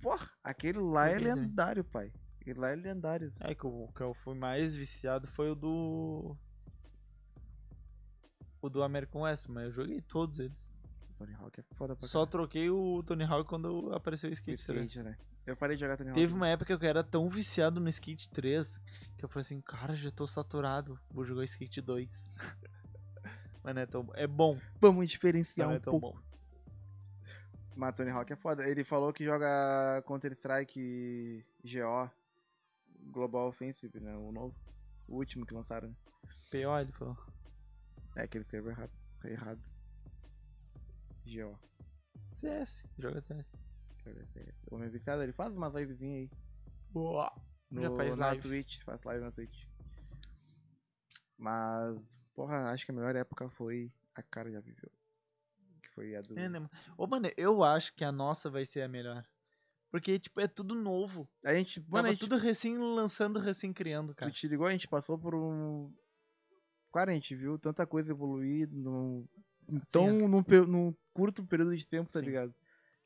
Porra, aquele lá é também. lendário, pai. Aquele lá é lendário. É que o que eu fui mais viciado foi o do. O do American West, mas eu joguei todos eles. O Tony Hawk é foda pra Só troquei o Tony Hawk quando apareceu o. Skate 3. skate, né? Eu parei de jogar Tony Hawk. Teve uma época que eu era tão viciado no Skate 3 que eu falei assim, cara, já tô saturado, vou jogar Skate 2. mas não é tão É bom, Vamos diferenciar não um é tão pouco. bom. Mas Tony Hawk é foda. Ele falou que joga Counter-Strike GO Global Offensive, né? O novo. O último que lançaram. né? PO, ele falou. É que ele escreveu errado. errado. GO. CS, joga CS. Se é. O homem viciado, ele faz umas livezinhas aí. Boa. No, Já faz na live. Twitch, faz live na Twitch. Mas, porra, acho que a melhor época foi a cara já viveu. Que foi a do. É, né? Ô, mano, eu acho que a nossa vai ser a melhor. Porque, tipo, é tudo novo. A gente, mano, Tava a gente, tudo recém lançando, recém criando, tu cara. te ligou? A gente passou por um. Cara, a gente viu tanta coisa evoluir num, tão, Sim, num, num curto período de tempo, tá Sim. ligado?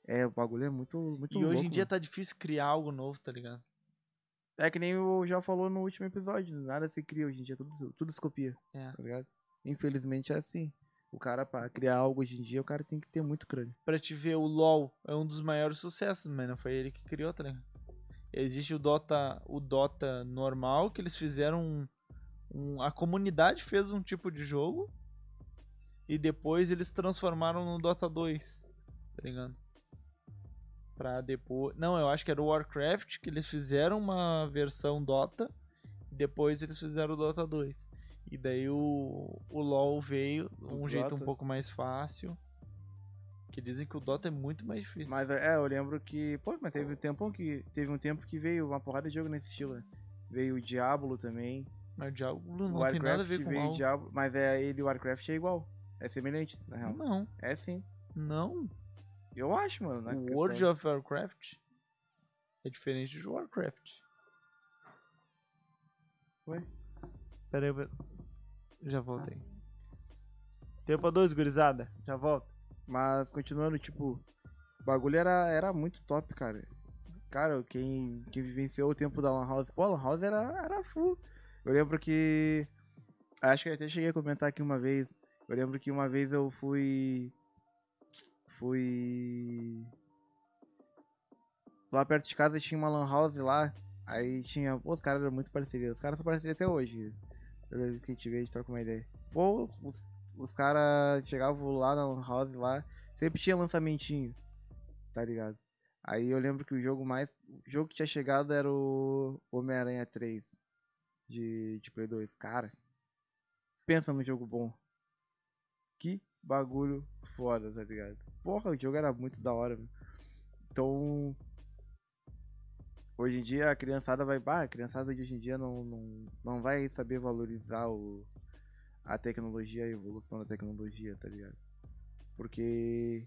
É, o bagulho é muito, muito E louco. hoje em dia mano. tá difícil criar algo novo, tá ligado? É que nem o já falou no último episódio, nada se cria hoje em dia, tudo, tudo se copia, É. tá ligado? Infelizmente é assim. O cara, pra criar algo hoje em dia, o cara tem que ter muito crânio. Pra te ver, o LoL é um dos maiores sucessos, mas não foi ele que criou, tá ligado? Existe o Dota, o Dota normal, que eles fizeram um, um- A comunidade fez um tipo de jogo. E depois eles transformaram no Dota 2. Tá ligado? Pra depois. Não, eu acho que era o Warcraft, que eles fizeram uma versão Dota. E depois eles fizeram o Dota 2. E daí o, o LoL veio, O um jeito um pouco mais fácil. Que dizem que o Dota é muito mais difícil. Mas é, eu lembro que. Pô, mas teve um tempo que. Teve um tempo que veio uma porrada de jogo nesse estilo, né? Veio o Diablo também. Mas o Diablo não o tem nada a ver com veio o Diablo, mas é ele e o Warcraft é igual. É semelhante, na real. Não, É sim. não. Eu acho, mano. na o questão. World of Warcraft é diferente de Warcraft. Ué? Pera aí, já voltei. Tempo pra dois, gurizada. Já volto. Mas continuando, tipo, o bagulho era, era muito top, cara. Cara, quem, quem vivenciou o tempo da Lan House, pô, a Lan House era, era full. Eu lembro que. Acho que eu até cheguei a comentar aqui uma vez. Eu lembro que uma vez eu fui. Fui. Lá perto de casa tinha uma Lan House lá. Aí tinha. Pô, os caras eram muito parcerias. Os caras são parcerias até hoje. Vez que a gente troca uma ideia. Pô, os, os caras chegavam lá na House lá. Sempre tinha lançamentinho. Tá ligado? Aí eu lembro que o jogo mais. O jogo que tinha chegado era o Homem-Aranha 3 de, de Play 2. Cara, pensa no jogo bom. Que bagulho foda, tá ligado? Porra, o jogo era muito da hora, meu. Então. Hoje em dia a criançada vai. Bah, a criançada de hoje em dia não, não, não vai saber valorizar o, a tecnologia, a evolução da tecnologia, tá ligado? Porque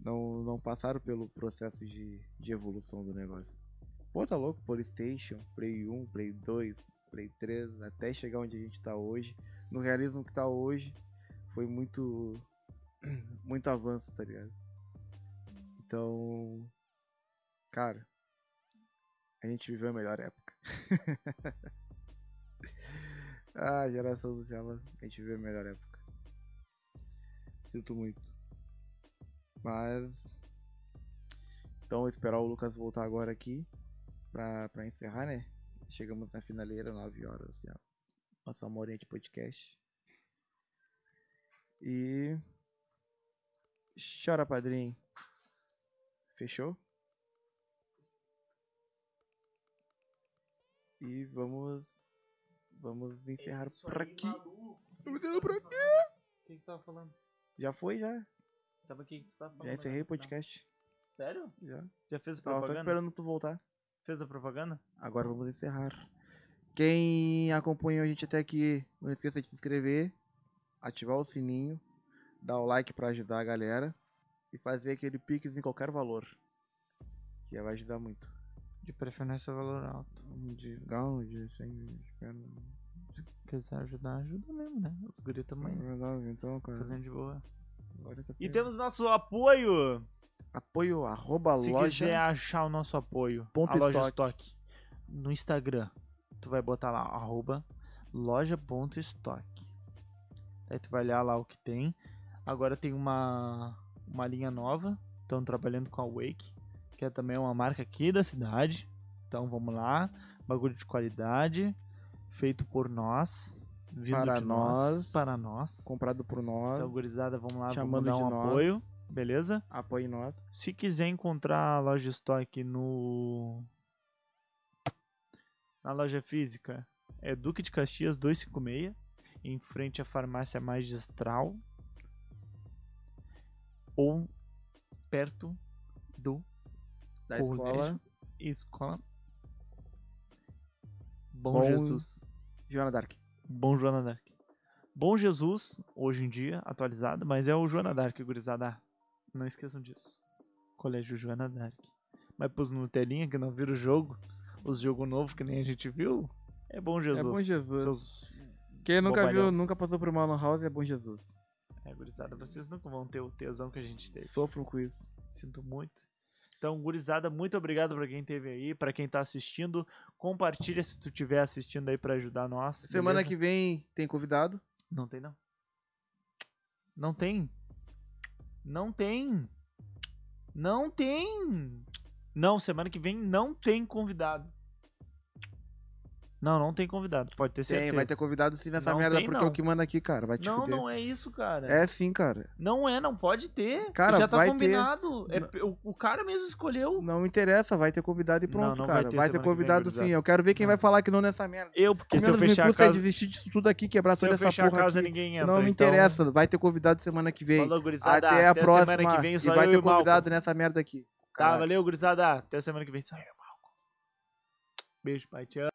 não, não passaram pelo processo de, de evolução do negócio. Pô, tá louco? Playstation, Play 1, Play 2, Play 3, até chegar onde a gente tá hoje. No realismo que tá hoje, foi muito. Muito avanço, tá ligado? Então. Cara. A gente viveu a melhor época. ah, geração do Zelda, a gente viveu a melhor época. Sinto muito. Mas. Então, esperar o Lucas voltar agora aqui pra, pra encerrar, né? Chegamos na finaleira, 9 horas já. Nossa uma de podcast. E. Chora, padrinho. Fechou? E vamos. Vamos encerrar por aqui. Vamos encerrar por aqui. O que que tu tava falando? Já foi, já. Tava aqui, que tu tava falando? Já encerrei o agora? podcast. Sério? Já. Já fez a Tava só propaganda? esperando tu voltar. Fez a propaganda? Agora vamos encerrar. Quem acompanhou a gente até aqui, não esqueça de se inscrever, ativar o sininho, dar o like pra ajudar a galera e fazer aquele pix em qualquer valor. Que vai ajudar muito. De preferência valor alto. De de 100, espero. Se quiser ajudar, ajuda mesmo, né? Os guri também. Verdade, então, cara. Fazendo de boa. Tá E temos nosso apoio. apoio arroba Se loja. quiser achar o nosso apoio, a loja estoque. No Instagram, tu vai botar lá, arroba loja.estoque. Aí tu vai olhar lá o que tem. Agora tem uma, uma linha nova. Estão trabalhando com a Wake, que é também uma marca aqui da cidade. Então vamos lá. Bagulho de qualidade. Feito por nós. Para de nós. Para nós. Comprado por nós. Então, gurizada, vamos lá. Chamando vamos dar um nós. apoio. Beleza? Apoie nós. Se quiser encontrar a loja estoque no na loja física, é Duque de Caxias 256, em frente à farmácia magistral ou perto do Da Colégio. escola. escola Bom, Bom- Jesus. Joana Dark. Bom Joana Dark. Bom Jesus, hoje em dia, atualizado, mas é o Joana Dark, gurizada. Não esqueçam disso. Colégio Joana Dark. Mas pros Nutelinha que não viram o jogo, os jogos novos que nem a gente viu, é bom Jesus. É bom Jesus. Seus... Quem nunca Bobalhão. viu, nunca passou por uma lan house é bom Jesus. É, gurizada, vocês nunca vão ter o tesão que a gente teve. Sofram com isso. Sinto muito. Então, gurizada, muito obrigado pra quem teve aí, pra quem tá assistindo. Compartilha se tu estiver assistindo aí pra ajudar nós. Semana beleza? que vem tem convidado. Não tem, não. Não tem. Não tem. Não tem. Não, semana que vem não tem convidado. Não, não tem convidado, pode ter certeza. Tem, vai ter convidado sim nessa Não merda, tem, porque não. é o que manda aqui, cara. Vai te Não, fuder. não é isso, cara. É sim, cara. Não é, não pode ter. Cara, Já tá vai ter. combinado. É Não. pe- o, o cara mesmo escolheu. Não interessa, vai ter convidado e Não, pronto, não vai cara. ter Vai ter, semana que vem, convidado sim. Eu quero ver quem Não. vai falar que não nessa merda. Eu, porque O se eu me fechar a custa é casa, desistir disso tudo aqui, quebrar se eu toda essa fechar a porra casa aqui. ninguém entra. Não me então- interessa, vai ter convidado semana que vem. Falou, gurizada. Até a semana próxima. que vem só e vai eu ter convidado nessa merda aqui. Tá, valeu, gurizada. Até semana que vem só eu. Beijo, pai. Amo.